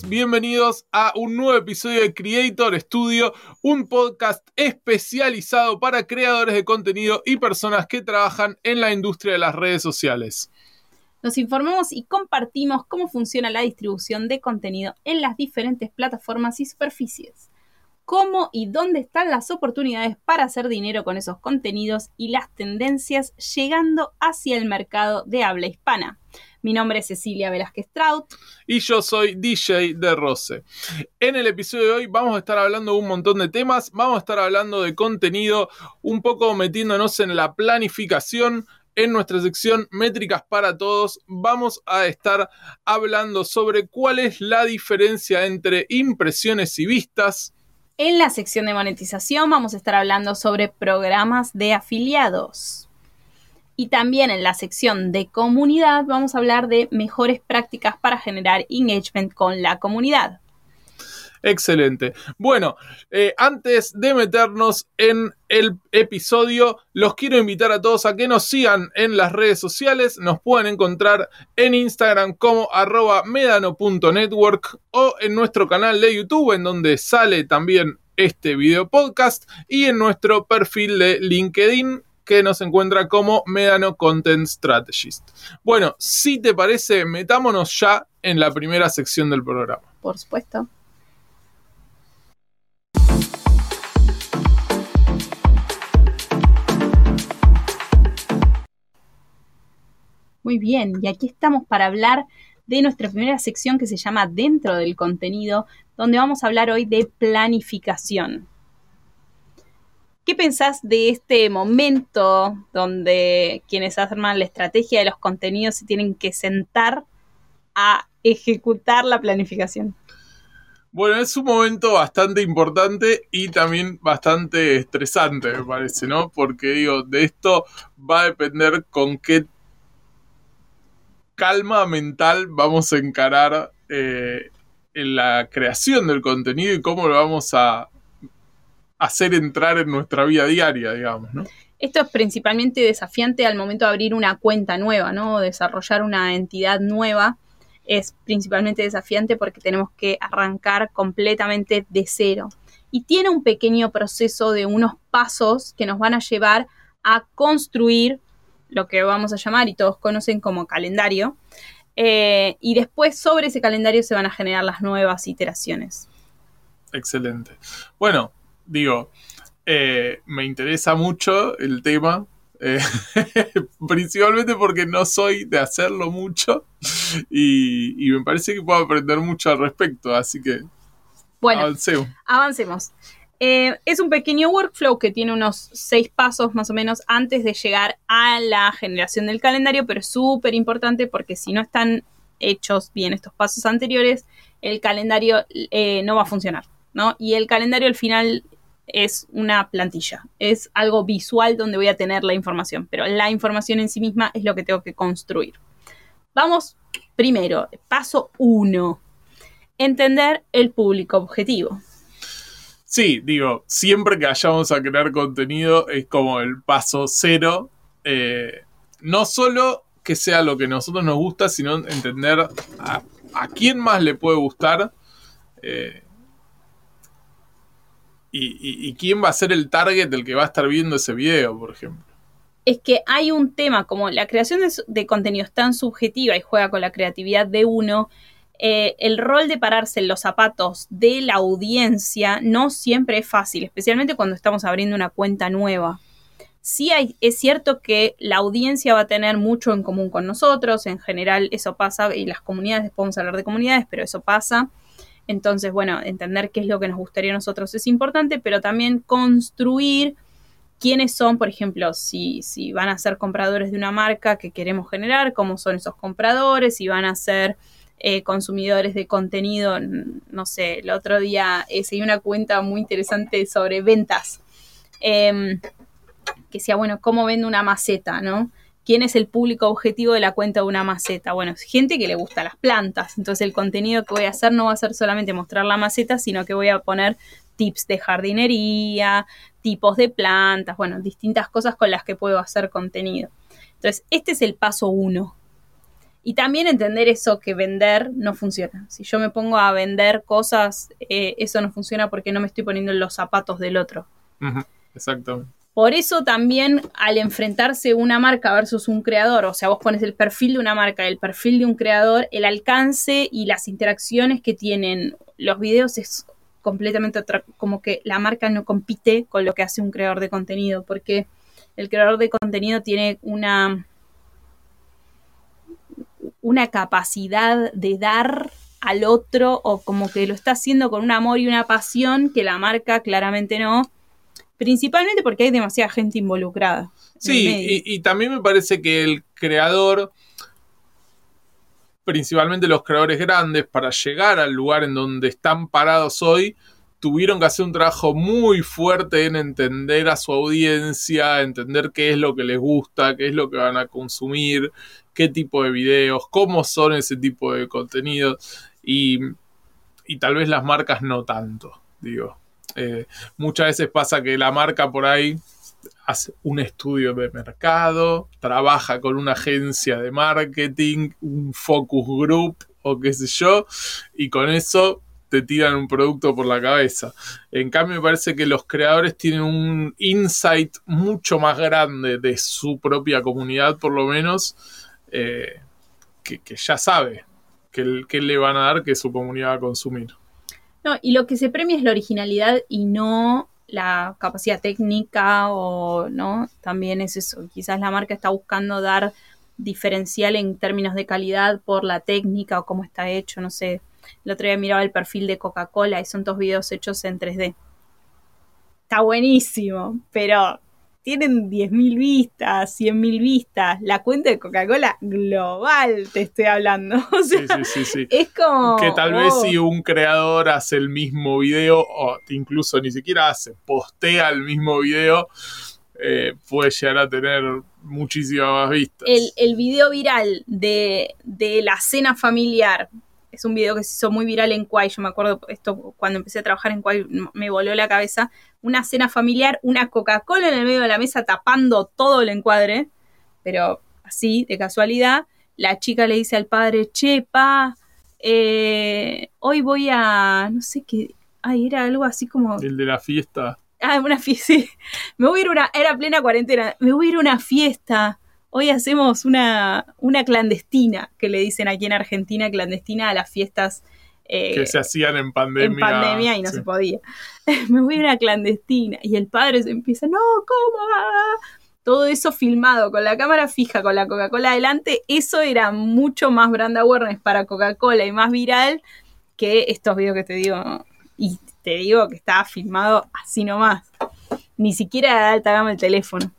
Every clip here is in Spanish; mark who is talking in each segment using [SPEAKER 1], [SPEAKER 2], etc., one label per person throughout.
[SPEAKER 1] bienvenidos a un nuevo episodio de Creator Studio, un podcast especializado para creadores de contenido y personas que trabajan en la industria de las redes sociales.
[SPEAKER 2] Nos informamos y compartimos cómo funciona la distribución de contenido en las diferentes plataformas y superficies cómo y dónde están las oportunidades para hacer dinero con esos contenidos y las tendencias llegando hacia el mercado de habla hispana. Mi nombre es Cecilia Velázquez Trout.
[SPEAKER 1] Y yo soy DJ de Rose. En el episodio de hoy vamos a estar hablando de un montón de temas. Vamos a estar hablando de contenido, un poco metiéndonos en la planificación. En nuestra sección Métricas para Todos vamos a estar hablando sobre cuál es la diferencia entre impresiones y vistas,
[SPEAKER 2] en la sección de monetización vamos a estar hablando sobre programas de afiliados. Y también en la sección de comunidad vamos a hablar de mejores prácticas para generar engagement con la comunidad.
[SPEAKER 1] Excelente. Bueno, eh, antes de meternos en el episodio, los quiero invitar a todos a que nos sigan en las redes sociales. Nos pueden encontrar en Instagram como arroba medano.network o en nuestro canal de YouTube en donde sale también este video podcast y en nuestro perfil de LinkedIn que nos encuentra como Medano Content Strategist. Bueno, si te parece, metámonos ya en la primera sección del programa.
[SPEAKER 2] Por supuesto. Muy bien, y aquí estamos para hablar de nuestra primera sección que se llama Dentro del contenido, donde vamos a hablar hoy de planificación. ¿Qué pensás de este momento donde quienes arman la estrategia de los contenidos se tienen que sentar a ejecutar la planificación?
[SPEAKER 1] Bueno, es un momento bastante importante y también bastante estresante, me parece, ¿no? Porque digo, de esto va a depender con qué calma mental vamos a encarar eh, en la creación del contenido y cómo lo vamos a hacer entrar en nuestra vida diaria, digamos, ¿no?
[SPEAKER 2] Esto es principalmente desafiante al momento de abrir una cuenta nueva, ¿no? Desarrollar una entidad nueva es principalmente desafiante porque tenemos que arrancar completamente de cero. Y tiene un pequeño proceso de unos pasos que nos van a llevar a construir lo que vamos a llamar y todos conocen como calendario. Eh, y después sobre ese calendario se van a generar las nuevas iteraciones.
[SPEAKER 1] Excelente. Bueno, digo, eh, me interesa mucho el tema, eh, principalmente porque no soy de hacerlo mucho y, me parece que puedo aprender mucho al respecto, así que
[SPEAKER 2] bueno, avancemos. avancemos. Eh, es un pequeño workflow que tiene unos seis pasos más o menos antes de llegar a la generación del calendario, pero es súper importante porque si no están hechos bien estos pasos anteriores, el calendario eh, no va a funcionar, ¿no? Y el calendario al final es una plantilla, es algo visual donde voy a tener la información, pero la información en sí misma es lo que tengo que construir. Vamos primero, paso uno, entender el público objetivo.
[SPEAKER 1] Sí, digo, siempre que vayamos a crear contenido es como el paso cero. Eh, no solo que sea lo que a nosotros nos gusta, sino entender a, quién más le puede gustar eh, y, quién va a ser el target del que va a estar viendo ese video, por ejemplo.
[SPEAKER 2] Es que hay un tema, como la creación de, de contenido es tan subjetiva y juega con la creatividad de uno, eh, el rol de pararse en los zapatos de la audiencia no siempre es fácil, especialmente cuando estamos abriendo una cuenta nueva. Sí hay, es cierto que la audiencia va a tener mucho en común con nosotros, en general eso pasa, y las comunidades, podemos hablar de comunidades, pero eso pasa. Entonces, bueno, entender qué es lo que nos gustaría a nosotros es importante, pero también construir quiénes son, por ejemplo, si, si van a ser compradores de una marca que queremos generar, cómo son esos compradores, si van a ser eh, consumidores de contenido. No sé, el otro día eh, seguí una cuenta muy interesante sobre ventas. Em, que decía, bueno, ¿cómo vende una maceta, no? ¿Quién es el público objetivo de la cuenta de una maceta? Bueno, es gente que le gusta las plantas. Entonces el contenido que voy a hacer no va a ser solamente mostrar la maceta, sino que voy a poner tips de jardinería, tipos de plantas, bueno, distintas cosas con las que puedo hacer contenido. Entonces, este es el paso uno Y también entender eso que vender no funciona. Si yo me pongo a vender cosas, eh, eso no funciona porque no me estoy poniendo en los zapatos del otro.
[SPEAKER 1] Exacto.
[SPEAKER 2] Por eso también al enfrentarse una marca versus un creador, o sea, vos pones el perfil de una marca, el perfil de un creador, el alcance y las interacciones que tienen los videos es completamente otra, como que la marca no compite con lo que hace un creador de contenido, porque el creador de contenido tiene una, una capacidad de dar al otro o como que lo está haciendo con un amor y una pasión que la marca claramente no Principalmente porque hay demasiada gente involucrada.
[SPEAKER 1] Sí, y, también me parece que el creador, principalmente los creadores grandes, para llegar al lugar en donde están parados hoy, tuvieron que hacer un trabajo muy fuerte en entender a su audiencia, entender qué es lo que les gusta, qué es lo que van a consumir, qué tipo de videos, cómo son ese tipo de contenidos y, y tal vez las marcas no tanto, digo. Eh, muchas veces pasa que la marca por ahí hace un estudio de mercado, trabaja con una agencia de marketing, un focus group o qué sé yo, y con eso te tiran un producto por la cabeza. En cambio, me parece que los creadores tienen un insight mucho más grande de su propia comunidad, por lo menos, eh, que, ya sabe que, le van a dar que su comunidad va a consumir.
[SPEAKER 2] No, y lo que se premia es la originalidad y no la capacidad técnica o no, también es eso. Quizás la marca está buscando dar diferencial en términos de calidad por la técnica o cómo está hecho, no sé. El otro día miraba el perfil de Coca-Cola y son dos videos hechos en 3D. Está buenísimo, pero tienen 10.000 vistas, 100.000 vistas. La cuenta de Coca-Cola global, te estoy hablando. sí, sí, sí, sí, Es como.
[SPEAKER 1] Que tal vez si un creador hace el mismo video, o incluso ni siquiera hace, postea el mismo video, eh, puede llegar a tener muchísimas más vistas.
[SPEAKER 2] El, el video viral de, de la cena familiar es un video que se hizo muy viral en Kwai, yo me acuerdo esto cuando empecé a trabajar en Kwai me voló la cabeza, una cena familiar, una Coca-Cola en el medio de la mesa tapando todo el encuadre, pero así, de casualidad, la chica le dice al padre, che, pa, eh, hoy voy a, no sé qué, ay, era algo así como...
[SPEAKER 1] El de la fiesta.
[SPEAKER 2] Ah, una fiesta, sí. Me voy a ir una, era plena cuarentena, me voy a ir a una fiesta hoy hacemos una, una clandestina, que le dicen aquí en Argentina, clandestina a las fiestas.
[SPEAKER 1] Eh, que se hacían en pandemia.
[SPEAKER 2] En pandemia y no se podía. Me voy a una clandestina. Y el padre se empieza, no, ¿cómo? Todo eso filmado con la cámara fija, con la Coca-Cola adelante, eso era mucho más brand awareness para Coca-Cola y más viral que estos videos que te digo. Y te digo que estaba filmado así nomás. Ni siquiera de alta gama el teléfono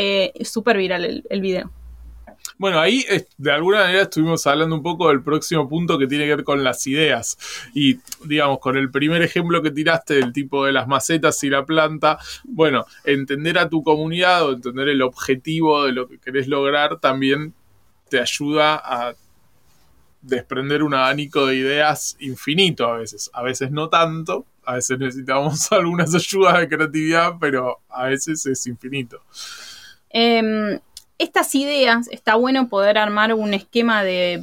[SPEAKER 2] eh, súper viral el, video.
[SPEAKER 1] Bueno, ahí de alguna manera estuvimos hablando un poco del próximo punto que tiene que ver con las ideas. Y digamos, con el primer ejemplo que tiraste del tipo de las macetas y la planta, bueno, entender a tu comunidad o entender el objetivo de lo que querés lograr también te ayuda a desprender un abanico de ideas infinito a veces. A veces no tanto, a veces necesitamos algunas ayudas de creatividad, pero a veces es infinito.
[SPEAKER 2] Em, estas ideas, está bueno poder armar un esquema de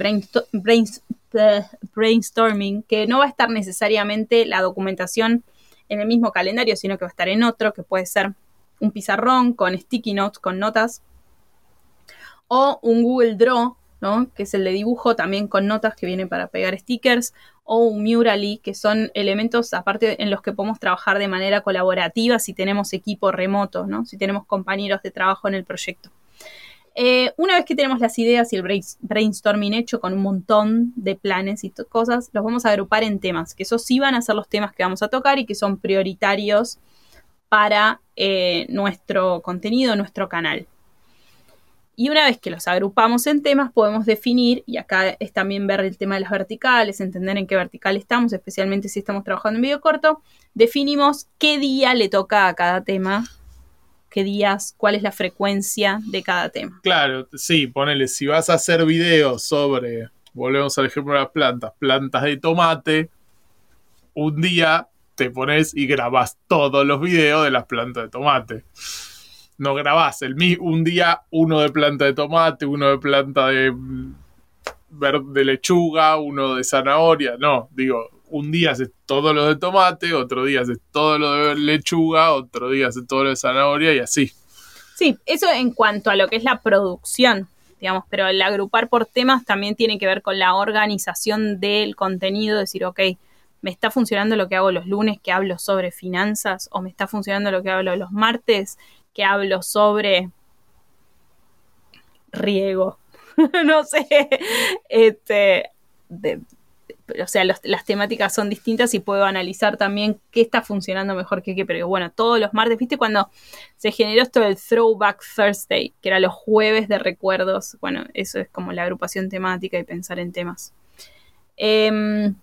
[SPEAKER 2] brainstorming que no va a estar necesariamente la documentación en el mismo calendario, sino que va a estar en otro, que puede ser un pizarrón con sticky notes, con notas, o un Google Draw, ¿no? que es el de dibujo también con notas que viene para pegar stickers, o un Murally, que son elementos aparte en los que podemos trabajar de manera colaborativa si tenemos equipo remoto, ¿no? si tenemos compañeros de trabajo en el proyecto. Eh, una vez que tenemos las ideas y el brainstorming hecho con un montón de planes y cosas, los vamos a agrupar en temas, que esos sí van a ser los temas que vamos a tocar y que son prioritarios para eh, nuestro contenido, nuestro canal. Y una vez que los agrupamos en temas, podemos definir, y acá es también ver el tema de las verticales, entender en qué vertical estamos, especialmente si estamos trabajando en video corto, definimos qué día le toca a cada tema, qué días, cuál es la frecuencia de cada tema.
[SPEAKER 1] Claro, sí, ponele, si vas a hacer videos sobre, volvemos al ejemplo de las plantas, plantas de tomate, un día te pones y grabas todos los videos de las plantas de tomate no grabás el un día uno de planta de tomate, uno de planta de de lechuga, uno de zanahoria, no, digo, un día haces todo lo de tomate, otro día haces todo lo de lechuga, otro día haces todo lo de zanahoria y así.
[SPEAKER 2] Sí, eso en cuanto a lo que es la producción, digamos, pero el agrupar por temas también tiene que ver con la organización del contenido, decir, ok, ¿me está funcionando lo que hago los lunes que hablo sobre finanzas? ¿O me está funcionando lo que hablo los martes que hablo sobre riego? no sé, este, o sea, las temáticas son distintas y puedo analizar también qué está funcionando mejor que qué, pero bueno, todos los martes, ¿viste? Cuando se generó esto del Throwback Thursday, que era los jueves de recuerdos, bueno, eso es como la agrupación temática y pensar en temas. Em,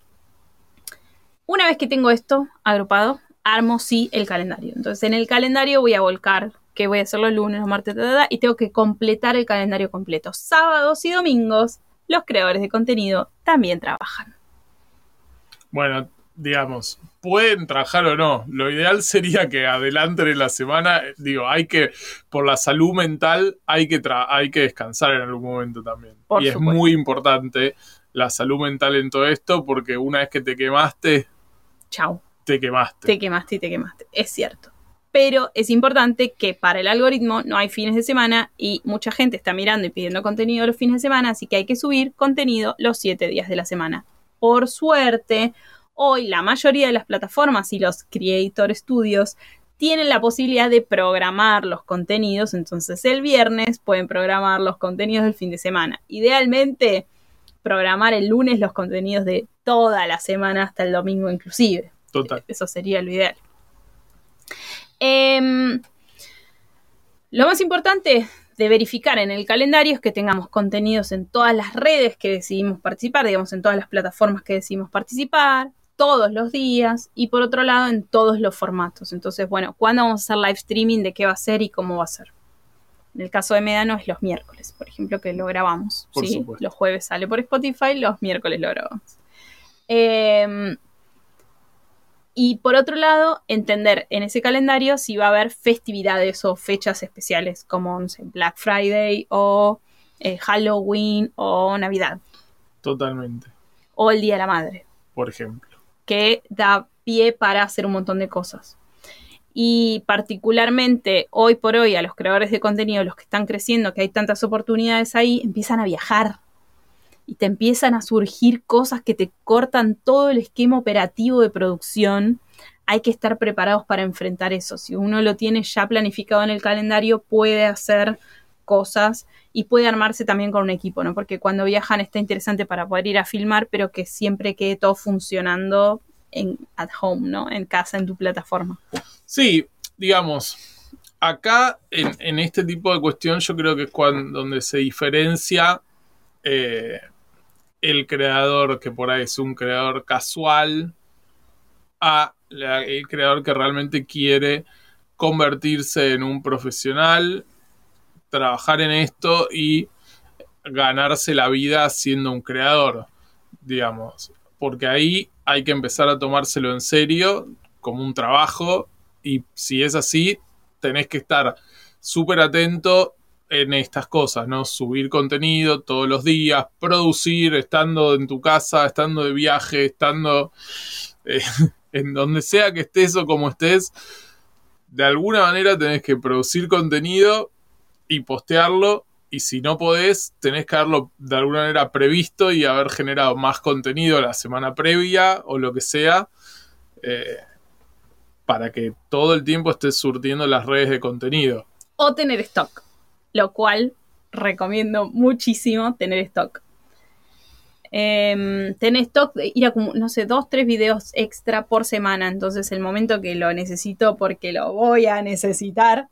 [SPEAKER 2] una vez que tengo esto agrupado, armo sí el calendario. Entonces en el calendario voy a volcar que voy a hacer los lunes, los martes, y tengo que completar el calendario completo. Sábados y domingos, los creadores de contenido también trabajan.
[SPEAKER 1] Bueno, digamos, pueden trabajar o no. Lo ideal sería que adelante en la semana, digo, hay que, por la salud mental, hay que, hay que descansar en algún momento también. y es muy importante la salud mental en todo esto, porque una vez que te quemaste,
[SPEAKER 2] chao.
[SPEAKER 1] Te quemaste.
[SPEAKER 2] Te quemaste y te quemaste. Es cierto pero es importante que para el algoritmo no hay fines de semana y mucha gente está mirando y pidiendo contenido los fines de semana, así que hay que subir contenido los siete días de la semana. Por suerte, hoy la mayoría de las plataformas y los Creator Studios tienen la posibilidad de programar los contenidos, entonces el viernes pueden programar los contenidos del fin de semana. Idealmente, programar el lunes los contenidos de toda la semana hasta el domingo inclusive.
[SPEAKER 1] Total.
[SPEAKER 2] Eso sería lo ideal. Em, lo más importante de verificar en el calendario es que tengamos contenidos en todas las redes que decidimos participar, digamos, en todas las plataformas que decidimos participar, todos los días y por otro lado en todos los formatos. Entonces, bueno, ¿cuándo vamos a hacer live streaming? ¿De qué va a ser y cómo va a ser? En el caso de Medano es los miércoles, por ejemplo, que lo grabamos. ¿sí? Los jueves sale por Spotify, los miércoles lo grabamos. Eh, y por otro lado, entender en ese calendario si va a haber festividades o fechas especiales como Black Friday o eh, Halloween o Navidad.
[SPEAKER 1] Totalmente.
[SPEAKER 2] O el Día de la Madre.
[SPEAKER 1] Por ejemplo.
[SPEAKER 2] Que da pie para hacer un montón de cosas. Y particularmente hoy por hoy a los creadores de contenido, los que están creciendo, que hay tantas oportunidades ahí, empiezan a viajar y te empiezan a surgir cosas que te cortan todo el esquema operativo de producción, hay que estar preparados para enfrentar eso. Si uno lo tiene ya planificado en el calendario, puede hacer cosas y puede armarse también con un equipo, ¿no? Porque cuando viajan está interesante para poder ir a filmar, pero que siempre quede todo funcionando en at home, ¿no? En casa, en tu plataforma.
[SPEAKER 1] Sí, digamos, acá en, este tipo de cuestión yo creo que es cuando donde se diferencia eh, el creador que por ahí es un creador casual a el creador que realmente quiere convertirse en un profesional, trabajar en esto y ganarse la vida siendo un creador, digamos, porque ahí hay que empezar a tomárselo en serio como un trabajo y si es así, tenés que estar súper atento en estas cosas, ¿no? Subir contenido todos los días, producir, estando en tu casa, estando de viaje, estando eh, en donde sea que estés o como estés, de alguna manera tenés que producir contenido y postearlo. Y si no podés, tenés que haberlo de alguna manera previsto y haber generado más contenido la semana previa o lo que sea. Eh, para que todo el tiempo estés surtiendo las redes de contenido.
[SPEAKER 2] O tener stock lo cual recomiendo muchísimo tener stock. Eh, tener stock, ir a no sé, dos, tres videos extra por semana. Entonces, el momento que lo necesito, porque lo voy a necesitar,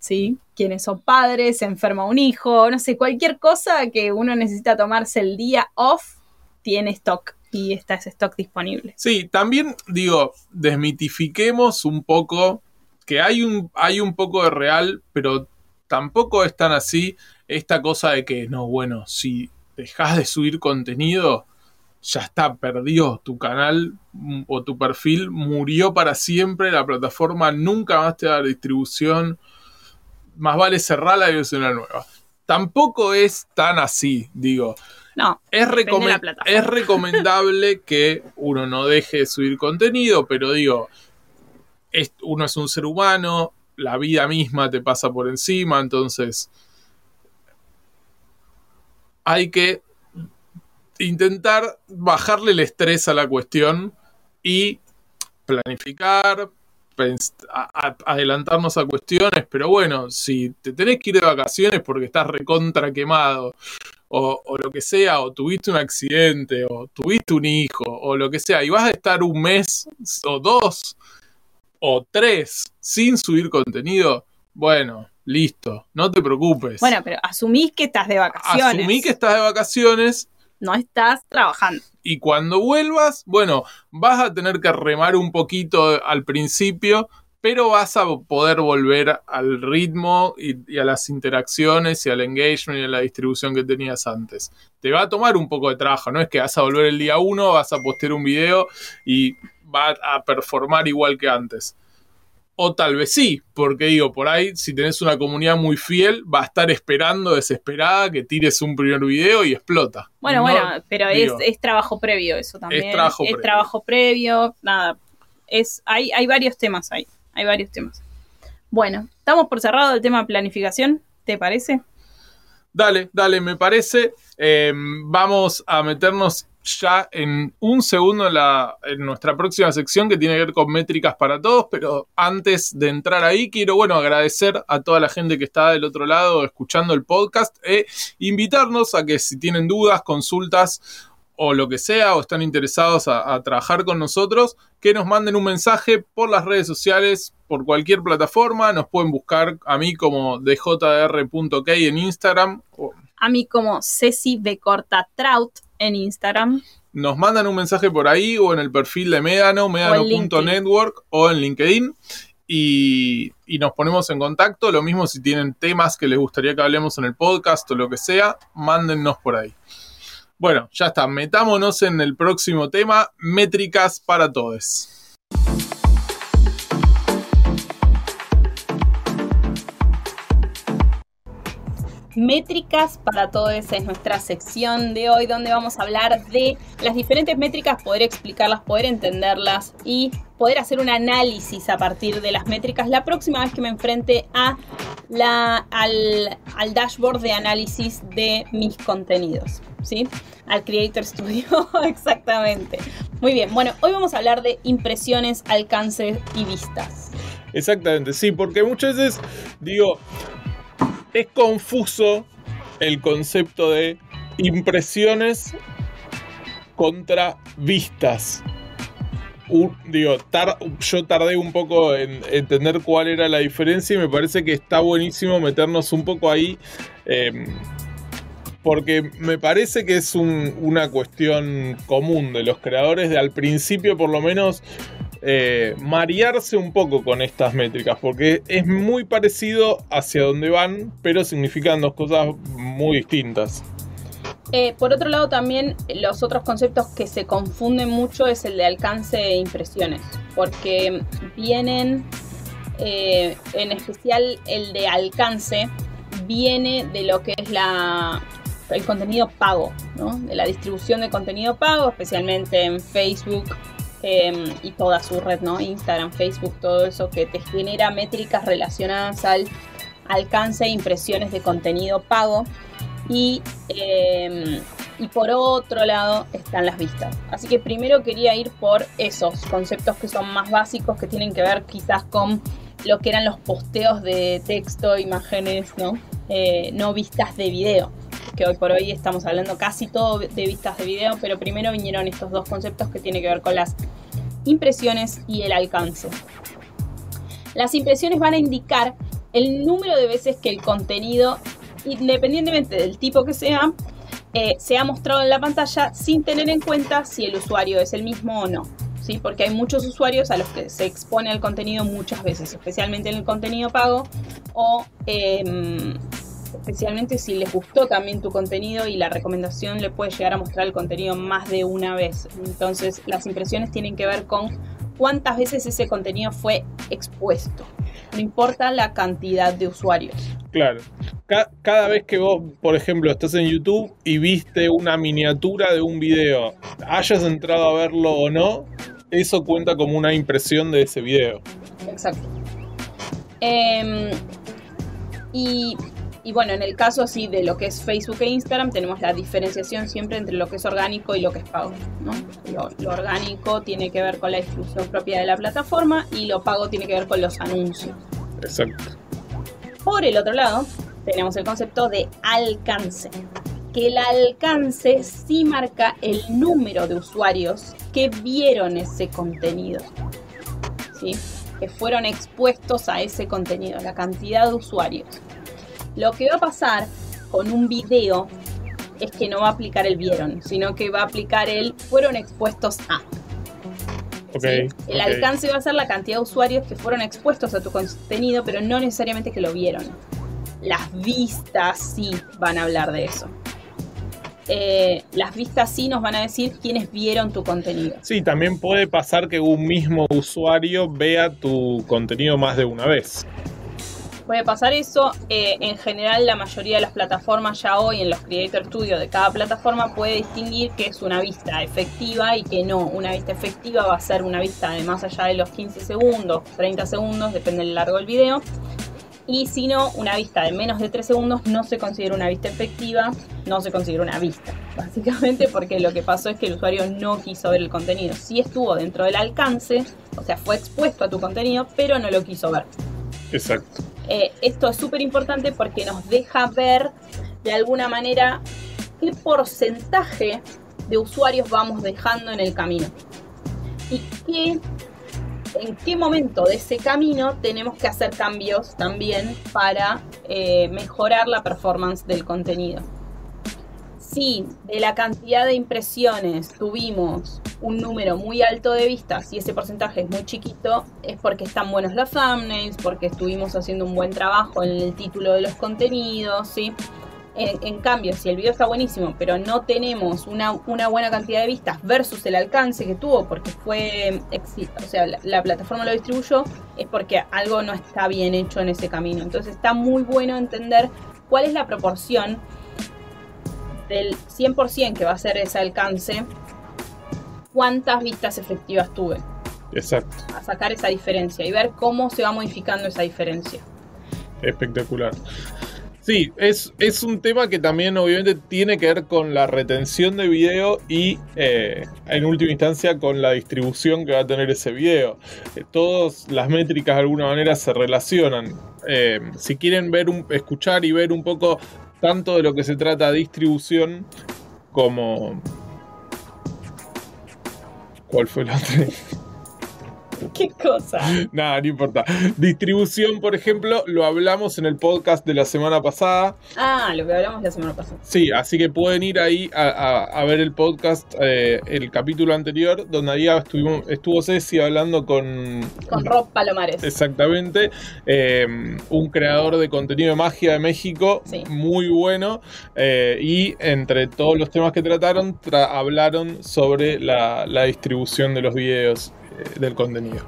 [SPEAKER 2] ¿sí? Quienes son padres, se enferma un hijo, no sé, cualquier cosa que uno necesita tomarse el día off, tiene stock y está ese stock disponible.
[SPEAKER 1] Sí, también digo, desmitifiquemos un poco que hay un, hay un poco de real, pero tampoco es tan así esta cosa de que, no, bueno, si dejas de subir contenido, ya está, perdió tu canal mm, o tu perfil, murió para siempre, la plataforma nunca más te da distribución, más vale cerrarla y hacer una nueva. Tampoco es tan así, digo.
[SPEAKER 2] No,
[SPEAKER 1] Es,
[SPEAKER 2] de la
[SPEAKER 1] es recomendable que uno no deje de subir contenido, pero digo, es- uno es un ser humano, la vida misma te pasa por encima, entonces hay que intentar bajarle el estrés a la cuestión y planificar, adelantarnos a cuestiones, pero bueno, si te tenés que ir de vacaciones porque estás recontra quemado, o, o lo que sea, o tuviste un accidente, o tuviste un hijo, o lo que sea, y vas a estar un mes, o dos, o tres, sin subir contenido, bueno, listo, no te preocupes.
[SPEAKER 2] Bueno, pero asumís que estás de vacaciones.
[SPEAKER 1] Asumí que estás de vacaciones
[SPEAKER 2] No estás trabajando.
[SPEAKER 1] y cuando vuelvas, bueno, vas a tener que remar un poquito al principio, pero vas a poder volver al ritmo y, y a las interacciones y al engagement y a la distribución que tenías antes. Te va a tomar un poco de trabajo, no es que vas a volver el día uno, vas a postear un video y va a performar igual que antes. O tal vez sí, porque digo, por ahí, si tenés una comunidad muy fiel, va a estar esperando desesperada que tires un primer video y explota.
[SPEAKER 2] Bueno,
[SPEAKER 1] No,
[SPEAKER 2] bueno, pero
[SPEAKER 1] digo,
[SPEAKER 2] es, es trabajo previo eso también.
[SPEAKER 1] Es trabajo previo.
[SPEAKER 2] trabajo previo, nada. Es, hay, hay varios temas ahí. Hay varios temas. Bueno, estamos por cerrado el tema planificación, ¿te parece?
[SPEAKER 1] Dale, dale, me parece. Eh, vamos a meternos ya en un segundo en, nuestra próxima sección que tiene que ver con métricas para todos, pero antes de entrar ahí quiero, bueno, agradecer a toda la gente que está del otro lado escuchando el podcast e invitarnos a que si tienen dudas, consultas o lo que sea, o están interesados a, trabajar con nosotros, que nos manden un mensaje por las redes sociales, por cualquier plataforma, nos pueden buscar a mí como djr.k en Instagram, o
[SPEAKER 2] A mí como Ceci de Corta en Instagram.
[SPEAKER 1] nos mandan un mensaje por ahí o en el perfil de Medano, medano.network o en LinkedIn y, y nos ponemos en contacto. Lo mismo si tienen temas que les gustaría que hablemos en el podcast o lo que sea, mándennos por ahí. Bueno, ya está, metámonos en el próximo tema, métricas para todos.
[SPEAKER 2] Métricas para todos es nuestra sección de hoy donde vamos a hablar de las diferentes métricas, poder explicarlas, poder entenderlas y poder hacer un análisis a partir de las métricas la próxima vez que me enfrente a la, al, al dashboard de análisis de mis contenidos, ¿sí? Al Creator Studio, exactamente. Muy bien, bueno, hoy vamos a hablar de impresiones, alcances y vistas.
[SPEAKER 1] Exactamente, sí, porque muchas veces digo, es confuso el concepto de impresiones contra vistas. Digo, yo tardé un poco en entender cuál era la diferencia y me parece que está buenísimo meternos un poco ahí. eh, porque me parece que es un- una cuestión común de los creadores de al principio por lo menos eh, marearse un poco con estas métricas, porque es muy parecido hacia donde van, pero significan dos cosas muy distintas.
[SPEAKER 2] Eh, por otro lado, también los otros conceptos que se confunden mucho es el de alcance e impresiones, porque vienen, eh, en especial el de alcance, viene de lo que es la, el contenido pago, de la distribución de contenido pago, especialmente en Facebook eh, y toda su red, ¿no? Instagram, Facebook, todo eso que te genera métricas relacionadas al alcance e impresiones de contenido pago. Y, eh, y por otro lado están las vistas. Así que primero quería ir por esos conceptos que son más básicos, que tienen que ver quizás con lo que eran los posteos de texto, imágenes, ¿no? Eh, no vistas de video. Que hoy por hoy estamos hablando casi todo de vistas de video, pero primero vinieron estos dos conceptos que tienen que ver con las impresiones y el alcance. Las impresiones van a indicar el número de veces que el contenido independientemente del tipo que sea, eh, se ha mostrado en la pantalla sin tener en cuenta si el usuario es el mismo o no. ¿sí? Porque hay muchos usuarios a los que se expone el contenido muchas veces, especialmente en el contenido pago o eh, especialmente si les gustó también tu contenido y la recomendación le puede llegar a mostrar el contenido más de una vez. Entonces las impresiones tienen que ver con cuántas veces ese contenido fue expuesto. No importa la cantidad de usuarios.
[SPEAKER 1] Claro. cada vez que vos, por ejemplo, estás en YouTube y viste una miniatura de un video, hayas entrado a verlo o no, eso cuenta como una impresión de ese video.
[SPEAKER 2] Exacto. Em, y, bueno, en el caso así de lo que es Facebook e Instagram, tenemos la diferenciación siempre entre lo que es orgánico y lo que es pago. ¿no? Lo, orgánico tiene que ver con la distribución propia de la plataforma y lo pago tiene que ver con los anuncios.
[SPEAKER 1] Exacto.
[SPEAKER 2] Por el otro lado, tenemos el concepto de alcance que el alcance sí marca el número de usuarios que vieron ese contenido. ¿Sí? que fueron expuestos a ese contenido, la cantidad de usuarios. Lo que va a pasar con un video es que no va a aplicar el vieron, sino que va a aplicar el fueron expuestos a. El alcance va a ser la cantidad de usuarios que fueron expuestos a tu contenido, pero no necesariamente que lo vieron. Las vistas sí van a hablar de eso. Eh, las vistas sí nos van a decir quiénes vieron tu contenido.
[SPEAKER 1] Sí, también puede pasar que un mismo usuario vea tu contenido más de una vez.
[SPEAKER 2] Puede pasar eso. Eh, en general, la mayoría de las plataformas ya hoy en los Creator Studio de cada plataforma puede distinguir que es una vista efectiva y que no. Una vista efectiva va a ser una vista de más allá de los 15 segundos, 30 segundos, depende del largo del video y si no, una vista de menos de 3 segundos no se considera una vista efectiva, no se considera una vista, básicamente porque lo que pasó es que el usuario no quiso ver el contenido, sí estuvo dentro del alcance, o sea, fue expuesto a tu contenido, pero no lo quiso ver.
[SPEAKER 1] Exacto.
[SPEAKER 2] Eh, esto es súper importante porque nos deja ver de alguna manera qué porcentaje de usuarios vamos dejando en el camino y qué en qué momento de ese camino tenemos que hacer cambios también para eh, mejorar la performance del contenido. Si de la cantidad de impresiones tuvimos un número muy alto de vistas y ese porcentaje es muy chiquito, es porque están buenos los thumbnails, porque estuvimos haciendo un buen trabajo en el título de los contenidos, ¿sí? En, cambio, si el video está buenísimo, pero no tenemos una, buena cantidad de vistas versus el alcance que tuvo, porque fue, o sea, la, plataforma lo distribuyó, es porque algo no está bien hecho en ese camino. Entonces está muy bueno entender cuál es la proporción del 100% que va a ser ese alcance, cuántas vistas efectivas tuve.
[SPEAKER 1] Exacto.
[SPEAKER 2] A sacar esa diferencia y ver cómo se va modificando esa diferencia.
[SPEAKER 1] Espectacular. Sí, es, es un tema que también obviamente tiene que ver con la retención de video y eh, en última instancia con la distribución que va a tener ese video. Eh, todas las métricas de alguna manera se relacionan. Eh, si quieren ver un, escuchar y ver un poco tanto de lo que se trata distribución como... ¿Cuál fue la otra?
[SPEAKER 2] ¿Qué cosa?
[SPEAKER 1] Nada, no importa. Distribución, por ejemplo, lo hablamos en el podcast de la semana pasada.
[SPEAKER 2] Ah, lo que hablamos la semana pasada.
[SPEAKER 1] Sí, así que pueden ir ahí a, ver el podcast, eh, el capítulo anterior, donde ahí estuvimos, estuvo Ceci hablando con...
[SPEAKER 2] Con Rob Palomares.
[SPEAKER 1] Exactamente. Eh, un creador de contenido de magia de México, muy bueno. Eh, y entre todos los temas que trataron, hablaron sobre la, la distribución de los videos. Eh, del contenido.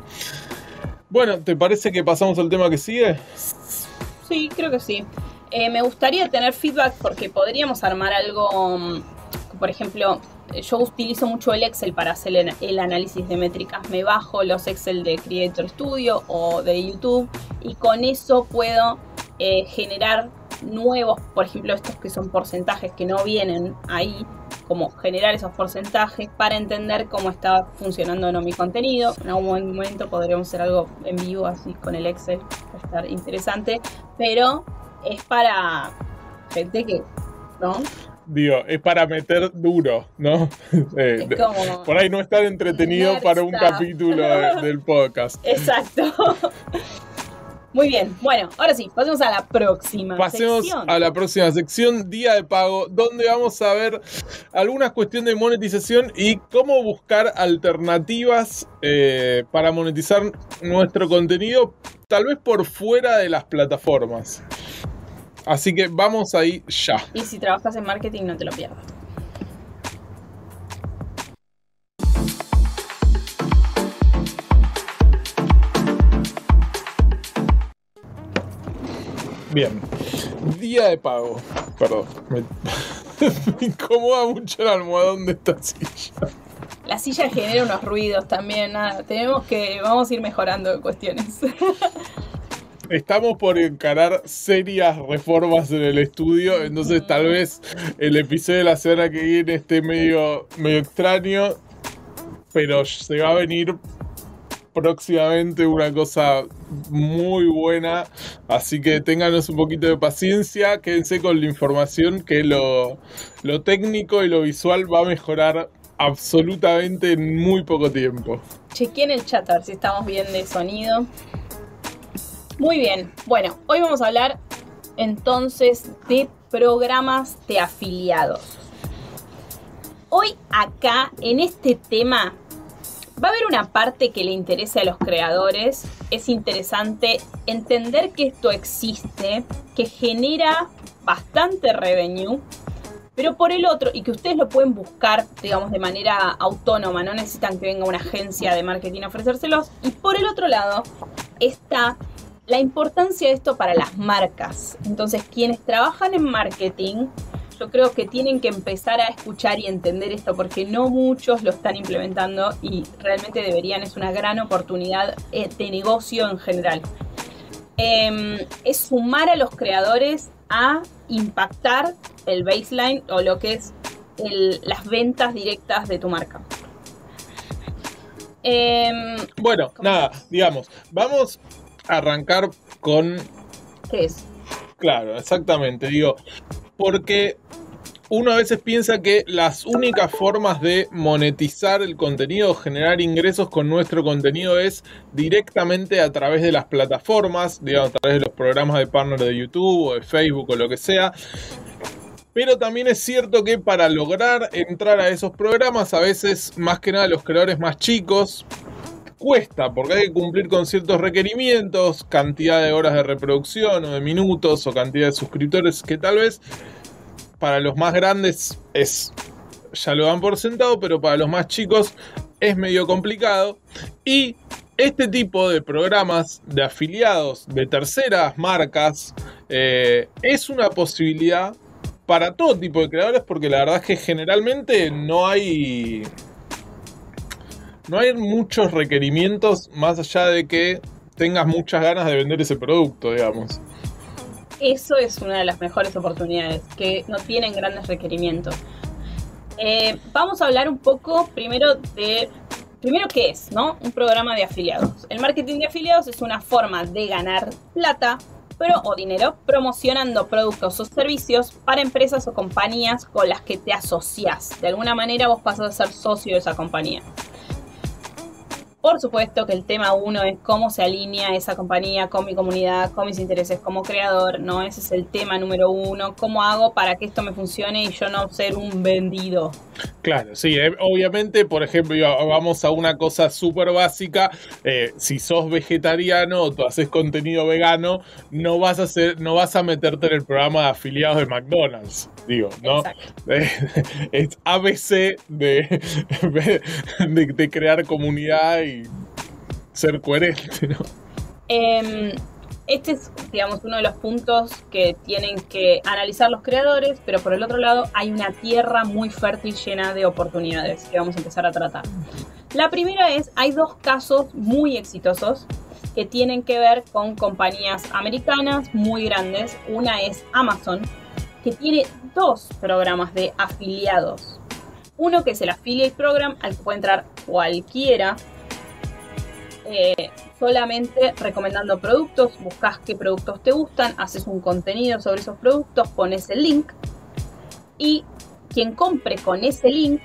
[SPEAKER 1] Bueno, ¿te parece que pasamos al tema que sigue?
[SPEAKER 2] Sí, creo que sí. Eh, me gustaría tener feedback porque podríamos armar algo, mm, por ejemplo, yo utilizo mucho el Excel para hacer el, análisis de métricas. Me bajo los Excel de Creator Studio o de YouTube y con eso puedo eh, generar nuevos, por ejemplo, estos que son porcentajes que no vienen ahí, como generar esos porcentajes para entender cómo está funcionando no mi contenido. En algún momento podríamos hacer algo en vivo así con el Excel, va a estar interesante, pero es para gente que, ¿no?
[SPEAKER 1] Digo, es para meter duro, ¿no? Eh, por ahí no estar entretenido para un capítulo del podcast.
[SPEAKER 2] Exacto. Muy bien, bueno, ahora sí, pasemos a la próxima
[SPEAKER 1] Pasemos a la próxima sección, día de pago, donde vamos a ver algunas cuestiones de monetización y cómo buscar alternativas eh, para monetizar nuestro contenido, tal vez por fuera de las plataformas. Así que vamos ahí ya.
[SPEAKER 2] Y si trabajas en marketing, no te lo pierdas.
[SPEAKER 1] Bien. Día de pago. Perdón. Me, me incomoda mucho el almohadón de esta silla.
[SPEAKER 2] La silla genera unos ruidos también, nada. Tenemos que. Vamos a ir mejorando cuestiones.
[SPEAKER 1] Estamos por encarar serias reformas en el estudio, entonces tal vez el episodio de la semana que viene esté medio, medio extraño, pero se va a venir próximamente una cosa muy buena. Así que ténganos un poquito de paciencia, quédense con la información que lo, lo técnico y lo visual va a mejorar absolutamente en muy poco tiempo.
[SPEAKER 2] Chequeen el chat a ver si estamos bien de sonido. Muy bien, bueno, hoy vamos a hablar entonces de programas de afiliados. Hoy acá, en este tema, va a haber una parte que le interese a los creadores. Es interesante entender que esto existe, que genera bastante revenue, pero por el otro, y que ustedes lo pueden buscar, digamos, de manera autónoma, no necesitan que venga una agencia de marketing a ofrecérselos. Y por el otro lado está la importancia de esto para las marcas. Entonces, quienes trabajan en marketing, yo creo que tienen que empezar a escuchar y entender esto porque no muchos lo están implementando y realmente deberían, es una gran oportunidad eh, de negocio en general. Em, es sumar a los creadores a impactar el baseline o lo que es las ventas directas de tu marca.
[SPEAKER 1] Em, bueno, nada, digamos, vamos arrancar con...
[SPEAKER 2] ¿Qué es?
[SPEAKER 1] Claro, exactamente, digo, porque uno a veces piensa que las únicas formas de monetizar el contenido, generar ingresos con nuestro contenido es directamente a través de las plataformas, digamos, a través de los programas de partner de YouTube o de Facebook o lo que sea. Pero también es cierto que para lograr entrar a esos programas, a veces más que nada los creadores más chicos, cuesta, porque hay que cumplir con ciertos requerimientos, cantidad de horas de reproducción o de minutos o cantidad de suscriptores que tal vez para los más grandes es ya lo dan por sentado, pero para los más chicos es medio complicado. Y este tipo de programas de afiliados de terceras marcas eh, es una posibilidad para todo tipo de creadores porque la verdad es que generalmente no hay no hay muchos requerimientos más allá de que tengas muchas ganas de vender ese producto, digamos.
[SPEAKER 2] Eso es una de las mejores oportunidades, que no tienen grandes requerimientos. Eh, vamos a hablar un poco primero de, primero qué es, ¿no? Un programa de afiliados. El marketing de afiliados es una forma de ganar plata pero, o dinero promocionando productos o servicios para empresas o compañías con las que te asocias. De alguna manera vos pasas a ser socio de esa compañía. Por supuesto que el tema uno es cómo se alinea esa compañía con mi comunidad, con mis intereses como creador, ¿no? Ese es el tema número uno. ¿Cómo hago para que esto me funcione y yo no ser un vendido?
[SPEAKER 1] Claro, sí, eh, obviamente, por ejemplo, vamos a una cosa súper básica. Eh, si sos vegetariano o tú haces contenido vegano, no vas a hacer, no vas a meterte en el programa de afiliados de McDonald's. Digo, ¿no? es ABC de, de crear comunidad y ser coherente, ¿no?
[SPEAKER 2] Em, este es, digamos, uno de los puntos que tienen que analizar los creadores, pero por el otro lado hay una tierra muy fértil llena de oportunidades que vamos a empezar a tratar. La primera es, hay dos casos muy exitosos que tienen que ver con compañías americanas muy grandes. Una es Amazon, que tiene dos programas de afiliados. Uno que es el Affiliate Program, al que puede entrar cualquiera eh, solamente recomendando productos, buscas qué productos te gustan, haces un contenido sobre esos productos, pones el link y quien compre con ese link,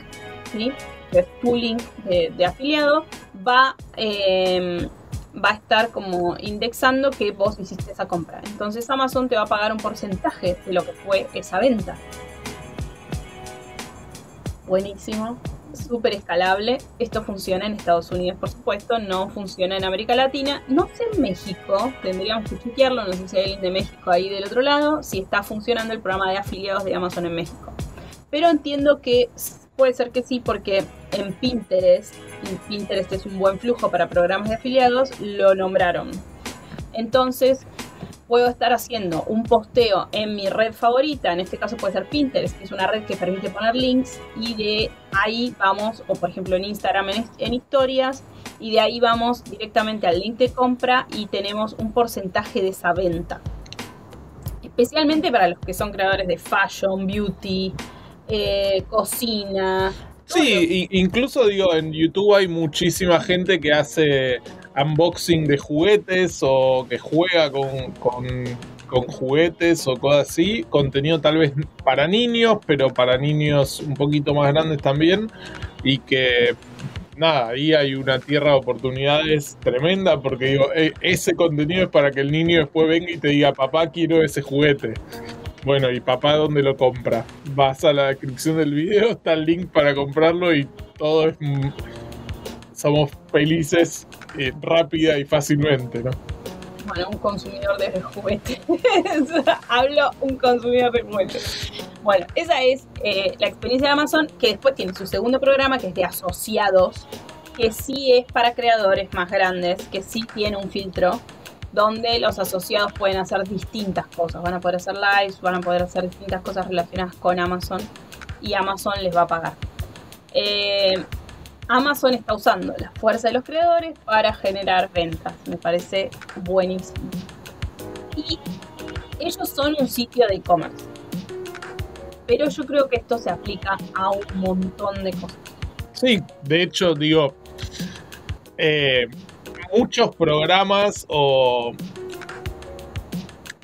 [SPEAKER 2] que es tu link de, afiliado, va, em, va a estar como indexando que vos hiciste esa compra. Entonces Amazon te va a pagar un porcentaje de lo que fue esa venta. Buenísimo súper escalable. Esto funciona en Estados Unidos, por supuesto, no funciona en América Latina. No sé en México, tendríamos que chequearlo, no sé si hay alguien de México ahí del otro lado, si está funcionando el programa de afiliados de Amazon en México. Pero entiendo que puede ser que sí, porque en Pinterest, y Pinterest es un buen flujo para programas de afiliados, lo nombraron. Entonces, puedo estar haciendo un posteo en mi red favorita, en este caso puede ser Pinterest, que es una red que permite poner links y de ahí vamos, o por ejemplo en Instagram en, historias, y de ahí vamos directamente al link de compra y tenemos un porcentaje de esa venta. Especialmente para los que son creadores de fashion, beauty, eh, cocina.
[SPEAKER 1] Sí, incluso digo, en YouTube hay muchísima gente que hace unboxing de juguetes o que juega con, con, juguetes o cosas así. Contenido tal vez para niños, pero para niños un poquito más grandes también. Y que nada, ahí hay una tierra de oportunidades tremenda porque digo, e, ese contenido es para que el niño después venga y te diga, papá, quiero ese juguete. Bueno, ¿y papá dónde lo compra? Vas a la descripción del video, está el link para comprarlo y todo es... Somos felices eh, rápida y fácilmente, ¿no?
[SPEAKER 2] Bueno, un consumidor de juguetes. Hablo un consumidor de juguetes. Bueno, esa es eh, la experiencia de Amazon, que después tiene su segundo programa, que es de asociados, que sí es para creadores más grandes, que sí tiene un filtro, donde los asociados pueden hacer distintas cosas. Van a poder hacer lives, van a poder hacer distintas cosas relacionadas con Amazon y Amazon les va a pagar. Eh, Amazon está usando la fuerza de los creadores para generar ventas. Me parece buenísimo. Y ellos son un sitio de e-commerce. Pero yo creo que esto se aplica a un montón de cosas.
[SPEAKER 1] Sí, de hecho, digo, eh, muchos programas o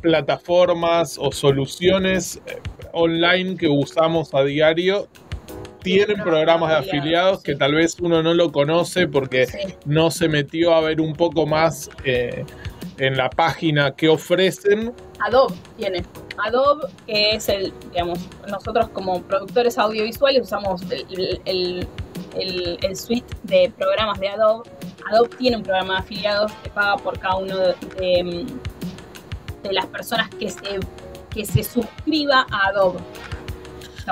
[SPEAKER 1] plataformas o soluciones eh, online que usamos a diario tienen programas de afiliados que tal vez uno no lo conoce porque no se metió a ver un poco más eh, en la página que ofrecen.
[SPEAKER 2] Adobe tiene. Adobe, que es el, digamos, nosotros como productores audiovisuales usamos el, suite de programas de Adobe. Adobe tiene un programa de afiliados que paga por cada uno de, de las personas que se, que se suscriba a Adobe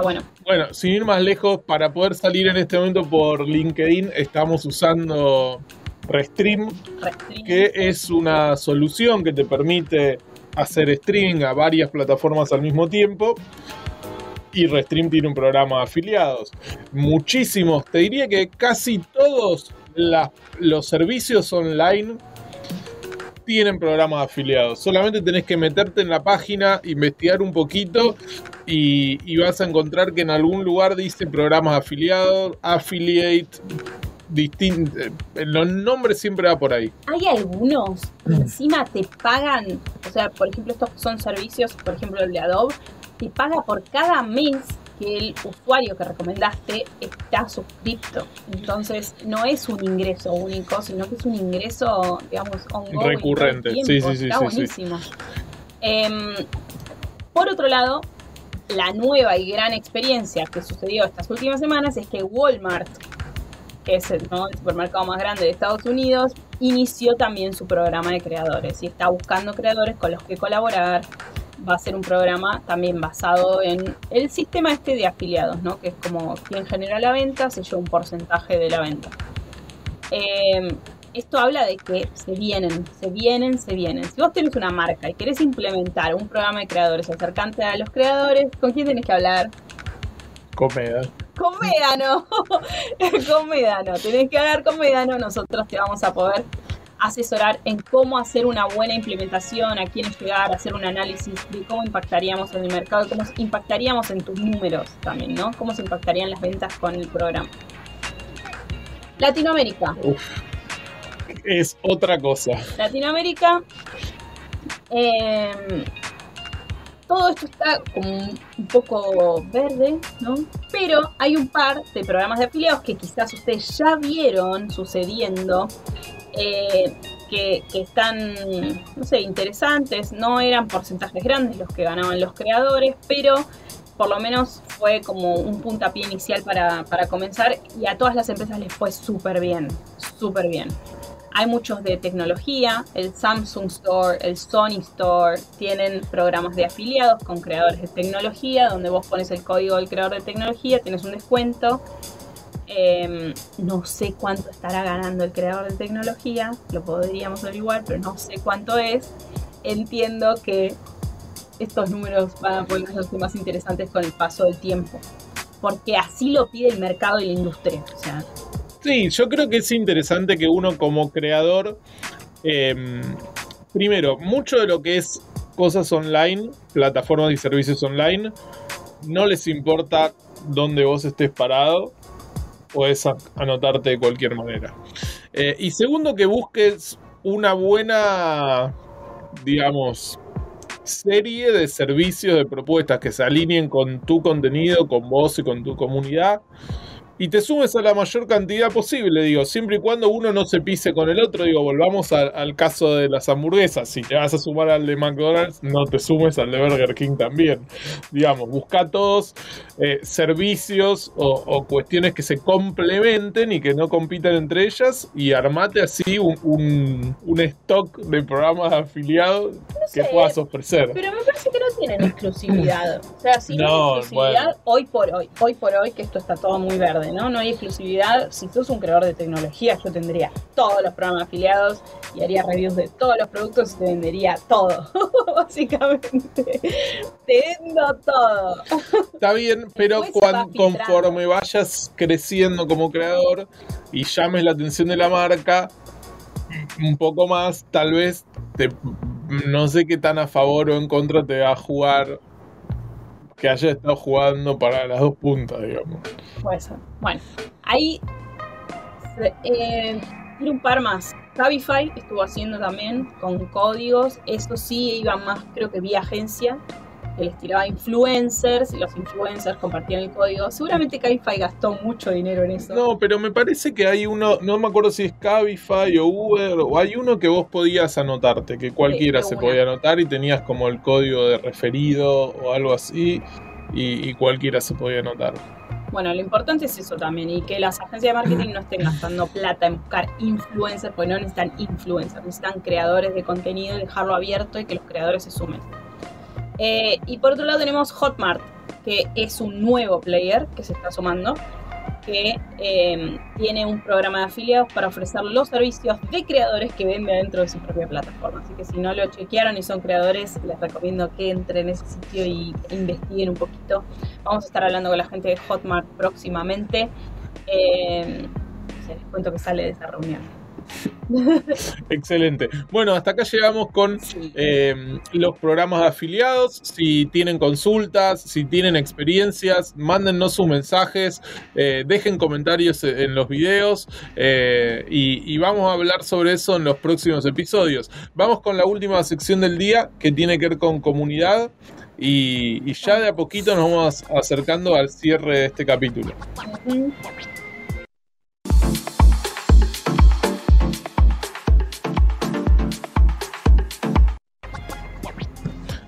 [SPEAKER 2] bueno.
[SPEAKER 1] Bueno, sin ir más lejos, para poder salir en este momento por LinkedIn, estamos usando Restream, que es una solución que te permite hacer streaming a varias plataformas al mismo tiempo. Y Restream tiene un programa de afiliados. Muchísimos, te diría que casi todos los servicios online tienen programas afiliados. Solamente tenés que meterte en la página, investigar un poquito y, vas a encontrar que en algún lugar dice programas afiliados, affiliate, distinto. Eh, los nombres siempre va por ahí.
[SPEAKER 2] Hay algunos que encima te pagan, o sea, por ejemplo, estos son servicios, por ejemplo, el de Adobe, te paga por cada mes que el usuario que recomendaste está suscrito. Entonces, no es un ingreso único, sino que es un ingreso, digamos,
[SPEAKER 1] recurrente. Sí, sí, sí.
[SPEAKER 2] Está buenísimo. Em, por otro lado, la nueva y gran experiencia que sucedió estas últimas semanas es que Walmart, que es el, el supermercado más grande de Estados Unidos, inició también su programa de creadores y está buscando creadores con los que colaborar va a ser un programa también basado en el sistema este de afiliados, ¿no? Que es como quien genera la venta se lleva un porcentaje de la venta. Em, esto habla de que se vienen, se vienen, se vienen. Si vos tenés una marca y querés implementar un programa de creadores acercante a los creadores, ¿con quién tenés que hablar?
[SPEAKER 1] Con
[SPEAKER 2] con Medano. Tenés que hablar con Medano. Nosotros te vamos a poder asesorar en cómo hacer una buena implementación, a quiénes llegar, hacer un análisis de cómo impactaríamos en el mercado, cómo impactaríamos en tus números también, ¿no? Cómo se impactarían las ventas con el programa. Latinoamérica.
[SPEAKER 1] Es otra cosa.
[SPEAKER 2] Latinoamérica. Em, todo esto está como un poco verde, ¿no? Pero hay un par de programas de afiliados que quizás ustedes ya vieron sucediendo eh, que, están, no sé, interesantes. No eran porcentajes grandes los que ganaban los creadores, pero por lo menos fue como un puntapié inicial para, para comenzar y a todas las empresas les fue súper bien, súper bien. Hay muchos de tecnología, el Samsung Store, el Sony Store, tienen programas de afiliados con creadores de tecnología, donde vos pones el código del creador de tecnología, tienes un descuento Em, no sé cuánto estará ganando el creador de tecnología, lo podríamos averiguar, pero no sé cuánto es. entiendo que estos números van a ponerse más interesantes con el paso del tiempo. Porque así lo pide el mercado y la industria.
[SPEAKER 1] Sí, yo creo que es interesante que uno como creador, em, primero, mucho de lo que es cosas online, plataformas y servicios online, no les importa dónde vos estés parado, puedes anotarte de cualquier manera. Eh, y segundo, que busques una buena, digamos, serie de servicios, de propuestas que se alineen con tu contenido, con vos y con tu comunidad. Y te sumes a la mayor cantidad posible, digo, siempre y cuando uno no se pise con el otro, digo, volvamos a- al caso de las hamburguesas, si te vas a sumar al de McDonald's, no te sumes al de Burger King también, digamos, busca todos eh, servicios o, o cuestiones que se complementen y que no compitan entre ellas y armate así un, un- un stock de programas afiliados que
[SPEAKER 2] sé,
[SPEAKER 1] puedas ofrecer.
[SPEAKER 2] Pero me parece que no tienen exclusividad. O sea, si no, exclusividad,
[SPEAKER 1] bueno.
[SPEAKER 2] hoy por hoy, hoy por hoy, que esto está todo muy verde, ¿no? No hay exclusividad. Si sos un creador de tecnología, yo tendría todos los programas afiliados y haría reviews de todos los productos y te vendería todo. Básicamente. Te vendo todo.
[SPEAKER 1] Está bien, pero
[SPEAKER 2] Después se
[SPEAKER 1] cuan-
[SPEAKER 2] va filtrando.
[SPEAKER 1] conforme vayas creciendo como creador y llames la atención de la marca un poco más, tal vez te, no sé qué tan a favor o en contra te va a jugar que haya estado jugando para las dos puntas, digamos.
[SPEAKER 2] Puede. Bueno, ahí. Eh, un par más. Cabify estuvo haciendo también con códigos. Eso sí iba más, creo que vía agencia. Que les tiraba influencers y los influencers compartían el código. Seguramente Cabify gastó mucho dinero en eso.
[SPEAKER 1] No, pero me parece que hay uno, no me acuerdo si es Cabify o Uber, o hay uno que vos podías anotarte, que cualquiera se podía anotar y tenías como el código de referido o algo así, y, y cualquiera se podía anotar.
[SPEAKER 2] Bueno, lo importante es eso también. Y que las agencias de marketing no estén gastando plata en buscar influencers, porque no necesitan influencers, necesitan creadores de contenido dejarlo abierto y que los creadores se sumen. Eh, y por otro lado tenemos Hotmart, que es un nuevo player que se está sumando, que eh, tiene un programa de afiliados para ofrecer los servicios de creadores que vende dentro de su propia plataforma. Así que si no lo chequearon y son creadores, les recomiendo que entren en ese sitio y investiguen un poquito. Vamos a estar hablando con la gente de Hotmart próximamente. Eh, les cuento que sale de esa reunión.
[SPEAKER 1] Excelente. Bueno, hasta acá llegamos con eh, los programas de afiliados. Si tienen consultas, si tienen experiencias, mándennos sus mensajes, eh, dejen comentarios en los videos eh, y, y vamos a hablar sobre eso en los próximos episodios. Vamos con la última sección del día que tiene que ver con comunidad y, y ya de a poquito nos vamos acercando al cierre de este capítulo.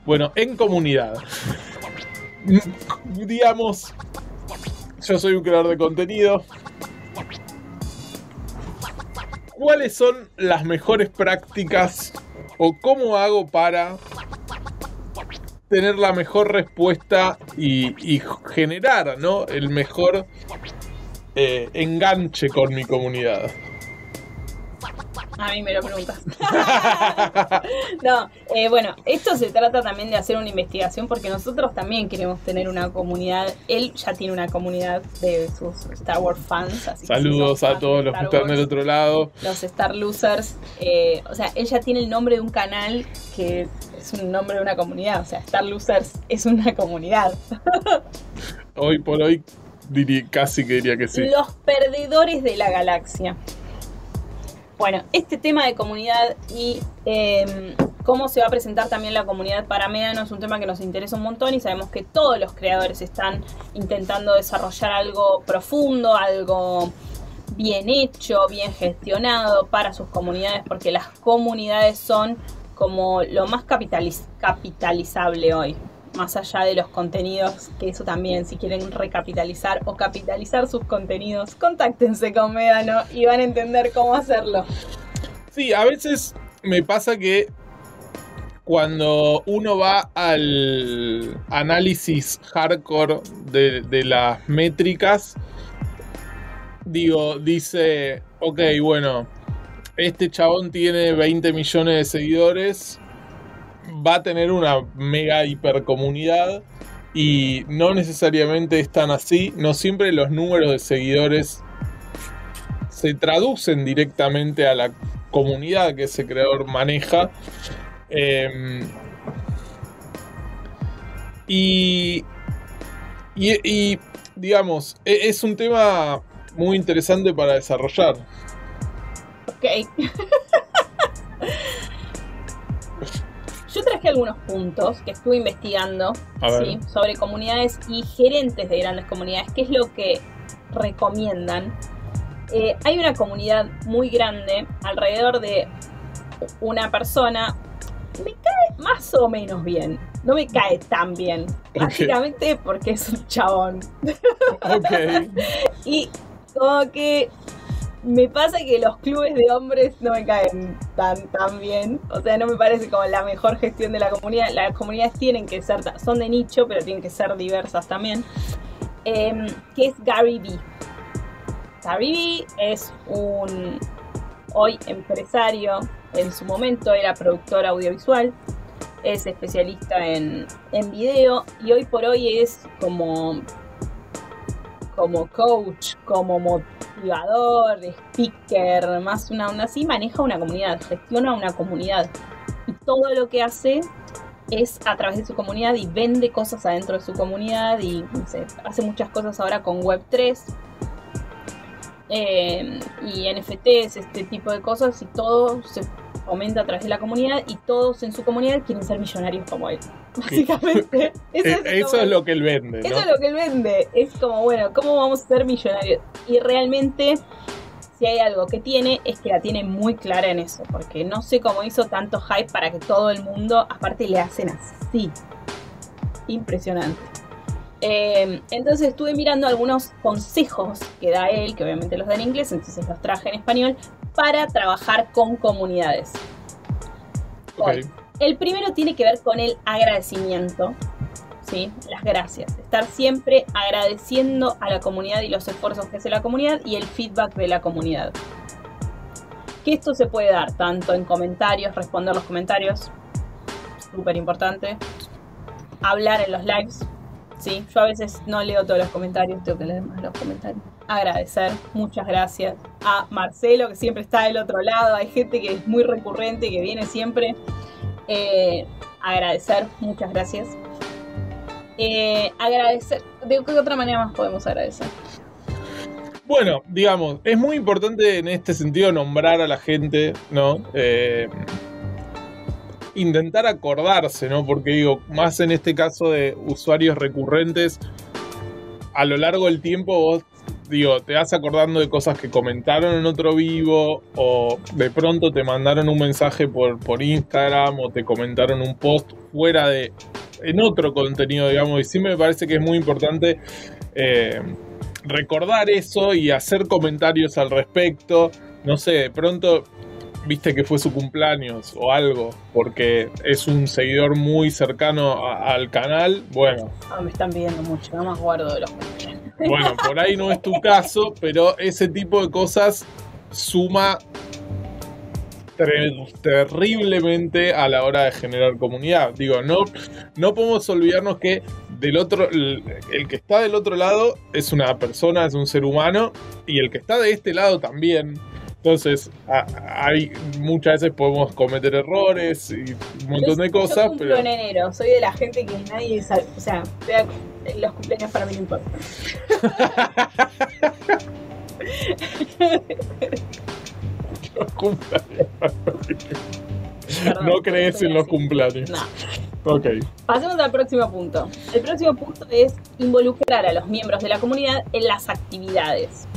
[SPEAKER 1] Bueno, en comunidad. Digamos, yo soy un creador de contenido. ¿Cuáles son las mejores prácticas o cómo hago para tener la mejor respuesta y, y generar ¿no? el mejor eh, enganche con mi comunidad?
[SPEAKER 2] A mí me lo preguntas. no, eh, bueno, esto se trata también de hacer una investigación porque nosotros también queremos tener una comunidad. Él ya tiene una comunidad de sus Star Wars fans. Así que si
[SPEAKER 1] Saludos a todos los que están del otro lado.
[SPEAKER 2] Los Star Losers. eh, o sea, él ya tiene el nombre de un canal que es un nombre de una comunidad. O sea, Star Losers es una comunidad.
[SPEAKER 1] Hoy por hoy diría, casi que diría que sí.
[SPEAKER 2] Los perdedores de la galaxia. Bueno, este tema de comunidad y eh, cómo se va a presentar también la comunidad para Médano es un tema que nos interesa un montón y sabemos que todos los creadores están intentando desarrollar algo profundo, algo bien hecho, bien gestionado para sus comunidades, porque las comunidades son como lo más capitaliz- capitalizable hoy más allá de los contenidos, que eso también, si quieren recapitalizar o capitalizar sus contenidos, contáctense con Médano y van a entender cómo hacerlo.
[SPEAKER 1] Sí, a veces me pasa que cuando uno va al análisis hardcore de, las métricas, digo, dice, ok, bueno, este chabón tiene 20 millones de seguidores va a tener una mega hipercomunidad y no necesariamente es tan así. No siempre los números de seguidores se traducen directamente a la comunidad que ese creador maneja. Em, y, y, digamos, e, es un tema muy interesante para desarrollar.
[SPEAKER 2] Ok. Yo traje algunos puntos que estuve investigando sobre comunidades y gerentes de grandes comunidades, qué es lo que recomiendan. Eh, hay una comunidad muy grande, alrededor de una persona, me cae más o menos bien. No me cae tan bien. Básicamente porque es un chabón. Ok. y como que me pasa que los clubes de hombres no me caen tan, tan bien. O sea, no me parece como la mejor gestión de la comunidad. Las comunidades tienen que ser, son de nicho, pero tienen que ser diversas también. Em, que es Gary Vee. Gary Vee es un hoy empresario. En su momento era productor audiovisual. Es especialista en, en video y hoy por hoy es como como coach, como motivador, speaker, más una onda así, maneja una comunidad, gestiona una comunidad. Y todo lo que hace es a través de su comunidad y vende cosas adentro de su comunidad y hace muchas cosas ahora con Web3 eh, y NFTs, este tipo de cosas y todo se aumenta a través de la comunidad y todos en su comunidad quieren ser millonarios como él. Básicamente.
[SPEAKER 1] Eso, es, lo que él vende.
[SPEAKER 2] Eso es lo que él vende. Es como, bueno, ¿cómo vamos a ser millonarios? Y realmente, si hay algo que tiene, es que la tiene muy clara en eso. Porque no sé cómo hizo tanto hype para que todo el mundo, aparte, le hacen así. Impresionante. Eh, entonces estuve mirando algunos consejos que da él, que obviamente los da en inglés, entonces los traje en español, para trabajar con comunidades. El primero tiene que ver con el agradecimiento, ¿sí? las gracias. Estar siempre agradeciendo a la comunidad y los esfuerzos que hace la comunidad y el feedback de la comunidad. Que esto se puede dar tanto en comentarios, responder los comentarios, súper importante. Hablar en los lives, ¿sí? Yo a veces no leo todos los comentarios, tengo que leer más los comentarios agradecer, muchas gracias a Marcelo que siempre está del otro lado, hay gente que es muy recurrente, que viene siempre. Eh, agradecer, muchas gracias. Eh, agradecer, ¿de qué otra manera más podemos agradecer?
[SPEAKER 1] Bueno, digamos, es muy importante en este sentido nombrar a la gente, ¿no? Eh, intentar acordarse, ¿no? Porque digo, más en este caso de usuarios recurrentes, a lo largo del tiempo vos digo, te vas acordando de cosas que comentaron en otro vivo o de pronto te mandaron un mensaje por, por Instagram o te comentaron un post fuera de, en otro contenido, digamos, y sí me parece que es muy importante eh, recordar eso y hacer comentarios al respecto. No sé, de pronto viste que fue su cumpleaños o algo, porque es un seguidor muy cercano al canal, bueno.
[SPEAKER 2] Ah, me están viendo mucho, no más guardo de los cumpleaños.
[SPEAKER 1] Bueno, por ahí no es tu caso, pero ese tipo de cosas suma terriblemente a la hora de generar comunidad. Digo, no, no podemos olvidarnos que del otro, el, que está del otro lado es una persona, es un ser humano, y el que está de este lado también. Entonces, hay muchas veces podemos cometer errores y un montón de cosas.
[SPEAKER 2] Yo pero en enero, soy de la gente que nadie sabe, o sea, los cumpleaños para mí no importan.
[SPEAKER 1] los cumpleaños. no crees en los cumpleaños.
[SPEAKER 2] No.
[SPEAKER 1] Ok.
[SPEAKER 2] Pasemos al próximo punto. El próximo punto es involucrar a los miembros de la comunidad en las actividades.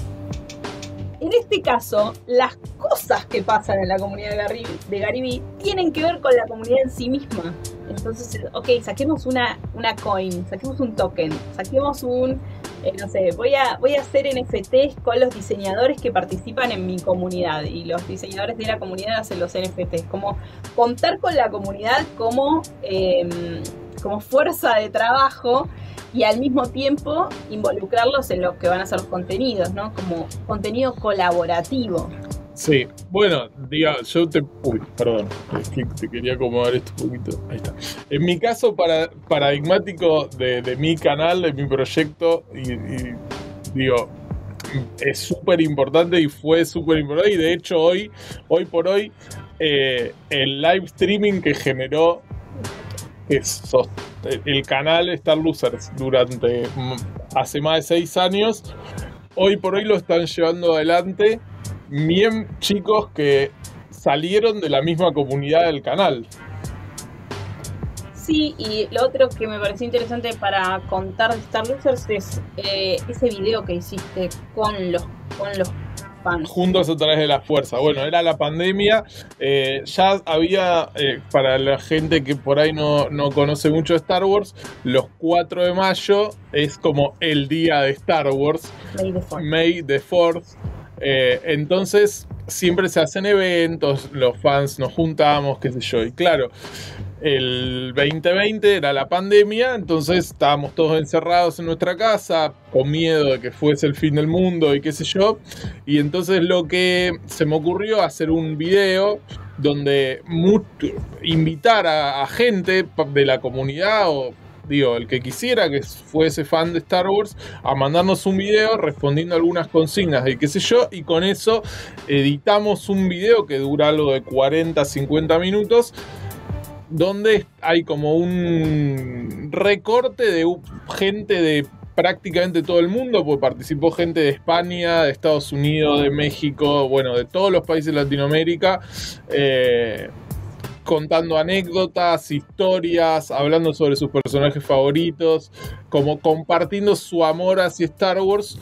[SPEAKER 2] En este caso, las cosas que pasan en la comunidad de Gary, tienen que ver con la comunidad en sí misma. Entonces, ok, saquemos una, una coin, saquemos un token, saquemos un, eh, no sé, voy a, voy a hacer NFTs con los diseñadores que participan en mi comunidad y los diseñadores de la comunidad hacen los NFTs. Como contar con la comunidad como, em, como fuerza de trabajo y al mismo tiempo involucrarlos en lo que van a ser los contenidos, ¿no? Como contenido colaborativo.
[SPEAKER 1] Sí, bueno, diga, yo te. Uy, perdón, es que te quería acomodar esto un poquito. Ahí está. En mi caso para, paradigmático de, mi canal, de mi proyecto, y, digo, es súper importante y fue súper importante. Y de hecho, hoy, hoy por hoy, eh, el live streaming que generó el canal Star Losers durante hace más de seis años, hoy por hoy lo están llevando adelante bien chicos que salieron de la misma comunidad del canal.
[SPEAKER 2] Sí, y lo otro que me pareció interesante para contar de Star Losers es eh, ese video que hiciste con los, con los.
[SPEAKER 1] Juntos a través de la fuerza. Bueno, era la pandemia. Eh, ya había, eh, para la gente que por ahí no, no conoce mucho Star Wars, los 4 de mayo es como el día de Star Wars.
[SPEAKER 2] May the Fourth.
[SPEAKER 1] May the Fourth. Eh, entonces siempre se hacen eventos, los fans nos juntamos, qué sé yo. Y claro, el 2020 era la pandemia, entonces estábamos todos encerrados en nuestra casa, con miedo de que fuese el fin del mundo y qué sé yo. Y entonces lo que se me ocurrió hacer un video donde invitar a gente de la comunidad o digo, el que quisiera que fuese fan de Star Wars, a mandarnos un video respondiendo algunas consignas y qué sé yo, y con eso editamos un video que dura algo de 40, 50 minutos, donde hay como un recorte de gente de prácticamente todo el mundo, pues participó gente de España, de Estados Unidos, de México, bueno, de todos los países de Latinoamérica. Eh, contando anécdotas, historias, hablando sobre sus personajes favoritos, como compartiendo su amor hacia Star Wars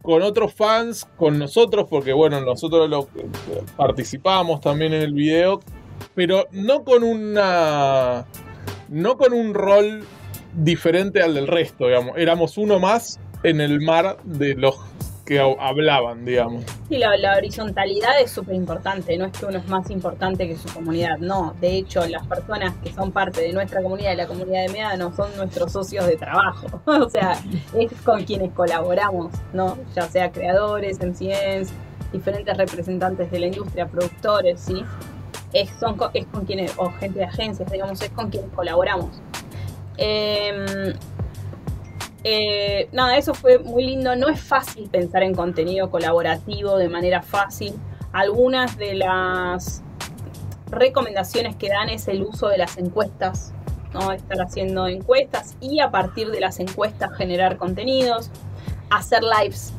[SPEAKER 1] con otros fans, con nosotros, porque bueno, nosotros lo participamos también en el video, pero no con una no con un rol diferente al del resto, digamos. Éramos uno más en el mar de los que hablaban, digamos.
[SPEAKER 2] Sí, la, horizontalidad es súper importante, no es que uno es más importante que su comunidad, no, de hecho las personas que son parte de nuestra comunidad, de la comunidad de MEDA, no son nuestros socios de trabajo, o sea, es con quienes colaboramos, ¿no? Ya sea creadores, MCNs, diferentes representantes de la industria, productores, ¿sí? Es, son, es con quienes, o gente de agencias, digamos, es con quienes colaboramos. Eh, eh, nada, eso fue muy lindo. No es fácil pensar en contenido colaborativo de manera fácil. Algunas de las recomendaciones que dan es el uso de las encuestas, ¿no? estar haciendo encuestas y a partir de las encuestas generar contenidos, hacer lives.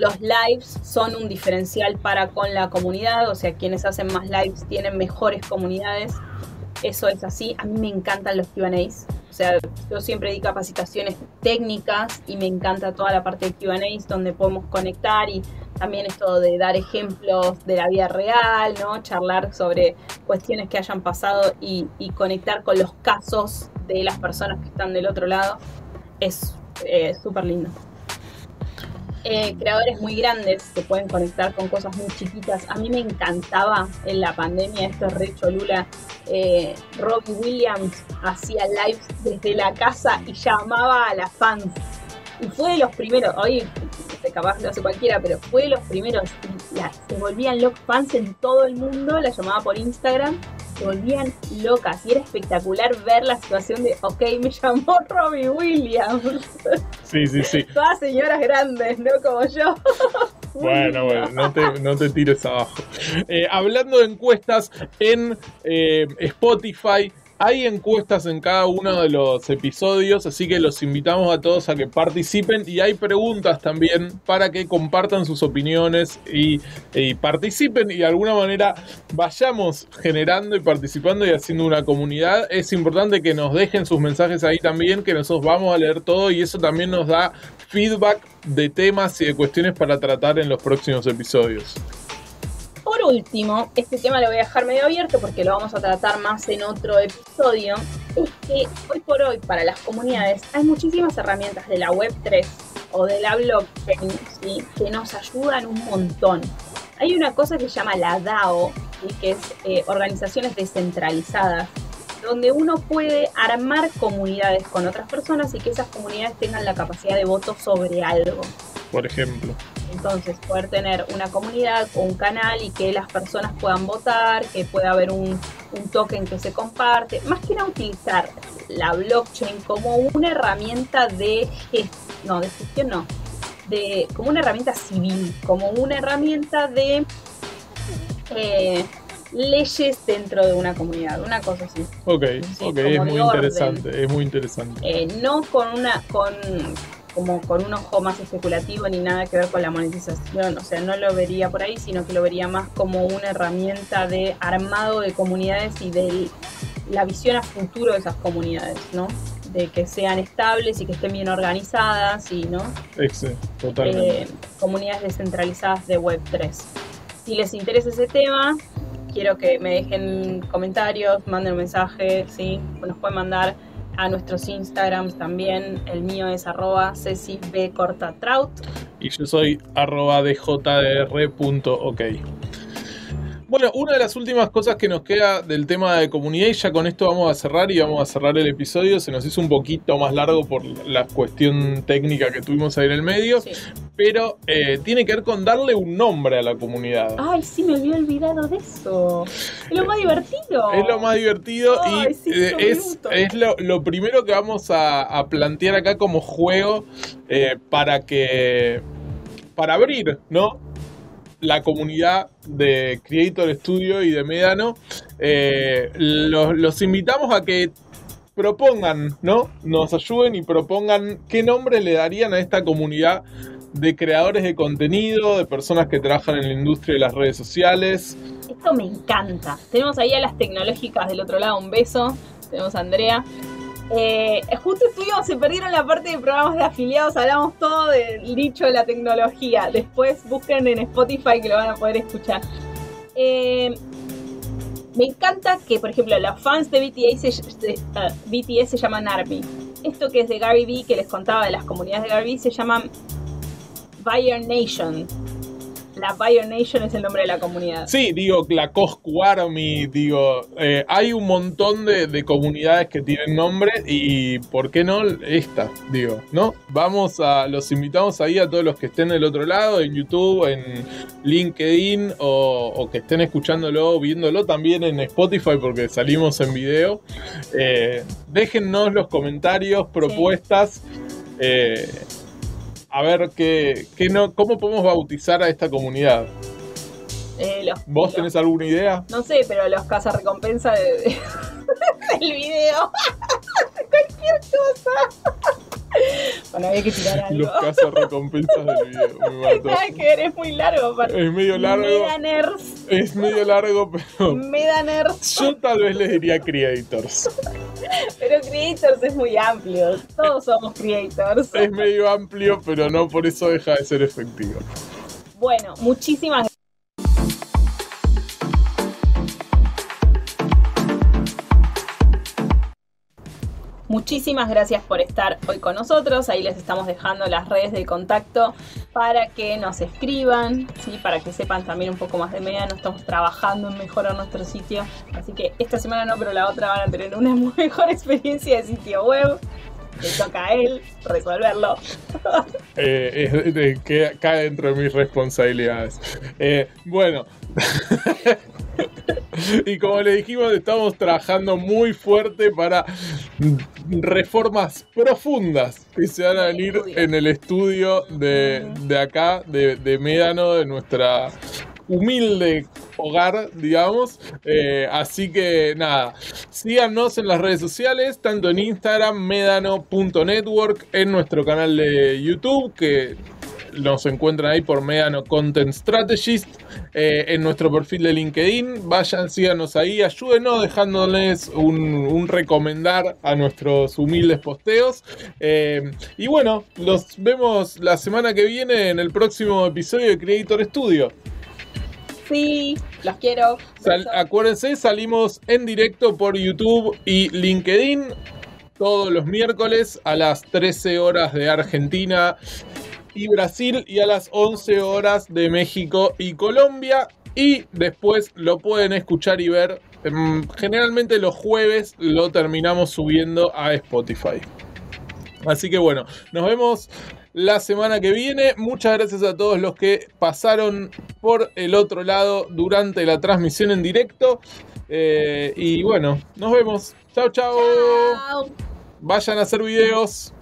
[SPEAKER 2] Los lives son un diferencial para con la comunidad, o sea, quienes hacen más lives tienen mejores comunidades. Eso es así. A mí me encantan los QAs o sea, yo siempre di capacitaciones técnicas y me encanta toda la parte de QAs donde podemos conectar y también esto de dar ejemplos de la vida real, ¿no? Charlar sobre cuestiones que hayan pasado y, conectar con los casos de las personas que están del otro lado. Es eh, súper lindo. Eh, creadores muy grandes que pueden conectar con cosas muy chiquitas. A mí me encantaba en la pandemia, esto es re cholula, eh, Robbie Williams hacía lives desde la casa y llamaba a las fans. Y fue de los primeros, hoy capaz lo hace cualquiera, pero fue de los primeros. se volvían los fans en todo el mundo, la llamaba por Instagram se volvían locas y era espectacular ver la situación de, ok, me llamó Robbie Williams.
[SPEAKER 1] Sí, sí, sí.
[SPEAKER 2] Todas señoras grandes, no como yo.
[SPEAKER 1] Bueno, bueno, no te, no te tires abajo. Eh, hablando de encuestas en eh, Spotify, hay encuestas en cada uno de los episodios, así que los invitamos a todos a que participen y hay preguntas también para que compartan sus opiniones y, participen y de alguna manera vayamos generando y participando y haciendo una comunidad. Es importante que nos dejen sus mensajes ahí también, que nosotros vamos a leer todo y eso también nos da feedback de temas y de cuestiones para tratar en los próximos episodios
[SPEAKER 2] por último, este tema lo voy a dejar medio abierto porque lo vamos a tratar más en otro episodio, es que hoy por hoy para las comunidades hay muchísimas herramientas de la Web3 o de la blockchain que nos ayudan un montón. Hay una cosa que se llama la DAO, que es eh, organizaciones descentralizadas, donde uno puede armar comunidades con otras personas y que esas comunidades tengan la capacidad de voto sobre algo.
[SPEAKER 1] Por ejemplo.
[SPEAKER 2] Entonces, poder tener una comunidad o un canal y que las personas puedan votar, que pueda haber un, un token que se comparte. Más que nada utilizar la blockchain como una herramienta de gestión, no, de gestión no, de, como una herramienta civil, como una herramienta de eh, leyes dentro de una comunidad, una cosa así.
[SPEAKER 1] Ok,
[SPEAKER 2] Sí,
[SPEAKER 1] ok, es muy
[SPEAKER 2] orden.
[SPEAKER 1] interesante, es muy interesante.
[SPEAKER 2] Eh, no con una, con como con un ojo más especulativo ni nada que ver con la monetización, o sea, no lo vería por ahí, sino que lo vería más como una herramienta de armado de comunidades y de la visión a futuro de esas comunidades, ¿no? De que sean estables y que estén bien organizadas y, ¿no?
[SPEAKER 1] Exe, totalmente.
[SPEAKER 2] eh, comunidades descentralizadas de Web3. Si les interesa ese tema, quiero que me dejen comentarios, manden un mensaje, ¿sí? Nos pueden mandar a nuestros Instagrams también. El mío es arroba cecibcortatrout.
[SPEAKER 1] Y yo soy arroba djdr.ok. Bueno, una de las últimas cosas que nos queda del tema de comunidad, y ya con esto vamos a cerrar y vamos a cerrar el episodio. Se nos hizo un poquito más largo por la cuestión técnica que tuvimos ahí en el medio,
[SPEAKER 2] Sí.
[SPEAKER 1] pero eh, tiene que ver con darle un nombre a la comunidad.
[SPEAKER 2] Ay, sí, me había olvidado de eso. Es lo más divertido.
[SPEAKER 1] Es lo más divertido
[SPEAKER 2] Ay,
[SPEAKER 1] y eh, es, es lo, lo primero que vamos a, a plantear acá como juego eh, para que. para abrir, ¿no? La comunidad de Creator Studio y de Médano. Eh, los, los invitamos a que propongan, ¿no? Nos ayuden y propongan qué nombre le darían a esta comunidad de creadores de contenido, de personas que trabajan en la industria de las redes sociales.
[SPEAKER 2] Esto me encanta. Tenemos ahí a las tecnológicas del otro lado, un beso. Tenemos a Andrea. Eh, justo estuvimos, se perdieron la parte de programas de afiliados, hablamos todo del dicho de la tecnología. Después busquen en Spotify que lo van a poder escuchar. Eh, me encanta que, por ejemplo, los fans de BTS ah, se llaman ARMY. Esto que es de Gary Vee, que les contaba de las comunidades de Gary Vee, se llaman Buyer Nation. La Buyer Nation es el nombre de la comunidad.
[SPEAKER 1] Sí, digo, la Coscu Army, digo, eh, hay un montón de, de comunidades que tienen nombre y, ¿por qué no esta? Digo, ¿no? Vamos a, los invitamos ahí a todos los que estén del otro lado, en YouTube, en LinkedIn o, o que estén escuchándolo, viéndolo también en Spotify porque salimos en video. Eh, déjennos los comentarios, propuestas. eh, a ver qué, qué no, cómo podemos bautizar a esta comunidad.
[SPEAKER 2] Eh, los-
[SPEAKER 1] ¿Vos
[SPEAKER 2] los-
[SPEAKER 1] tenés alguna idea?
[SPEAKER 2] No sé, pero los cazarrecompensa de, de- del video. Cualquier cosa. Bueno, había que tirar algo.
[SPEAKER 1] Los cazas recompensas del video. Me mató.
[SPEAKER 2] Nada que ver, es muy largo. aparte.
[SPEAKER 1] Es medio largo.
[SPEAKER 2] Medaners.
[SPEAKER 1] Es medio largo, pero
[SPEAKER 2] Medaners.
[SPEAKER 1] yo tal vez les diría creators.
[SPEAKER 2] Pero creators es muy amplio. Todos somos creators.
[SPEAKER 1] Es medio amplio, pero no por eso deja de ser efectivo.
[SPEAKER 2] Bueno, muchísimas Muchísimas gracias por estar hoy con nosotros. Ahí les estamos dejando las redes de contacto para que nos escriban, ¿sí? para que sepan también un poco más de Mediano. Estamos trabajando en mejorar nuestro sitio. Así que esta semana no, pero la otra van a tener una mejor experiencia de sitio web. Le toca a él resolverlo.
[SPEAKER 1] Eh, que cae dentro de mis responsabilidades. Eh, bueno. y como le dijimos, estamos trabajando muy fuerte para reformas profundas que se van a venir en el estudio de, de acá, de, de Médano, de nuestra humilde hogar, digamos. Eh, así que nada, síganos en las redes sociales, tanto en Instagram, medano.network, en nuestro canal de YouTube, que nos encuentran ahí por Medano Content Strategist, eh, en nuestro perfil de LinkedIn. Vayan, síganos ahí, ayúdenos dejándoles un, un recomendar a nuestros humildes posteos. Eh, y bueno, los vemos la semana que viene en el próximo episodio de Creator Studio.
[SPEAKER 2] Sí, los quiero.
[SPEAKER 1] Sal- acuérdense, salimos en directo por YouTube y LinkedIn todos los miércoles a las 13 horas de Argentina y Brasil y a las 11 horas de México y Colombia. Y después lo pueden escuchar y ver. em, Generalmente los jueves lo terminamos subiendo a Spotify. Así que bueno, nos vemos la semana que viene. Muchas gracias a todos los que pasaron por el otro lado durante la transmisión en directo. Eh, y bueno, nos vemos. Chao, chao. Vayan a hacer videos.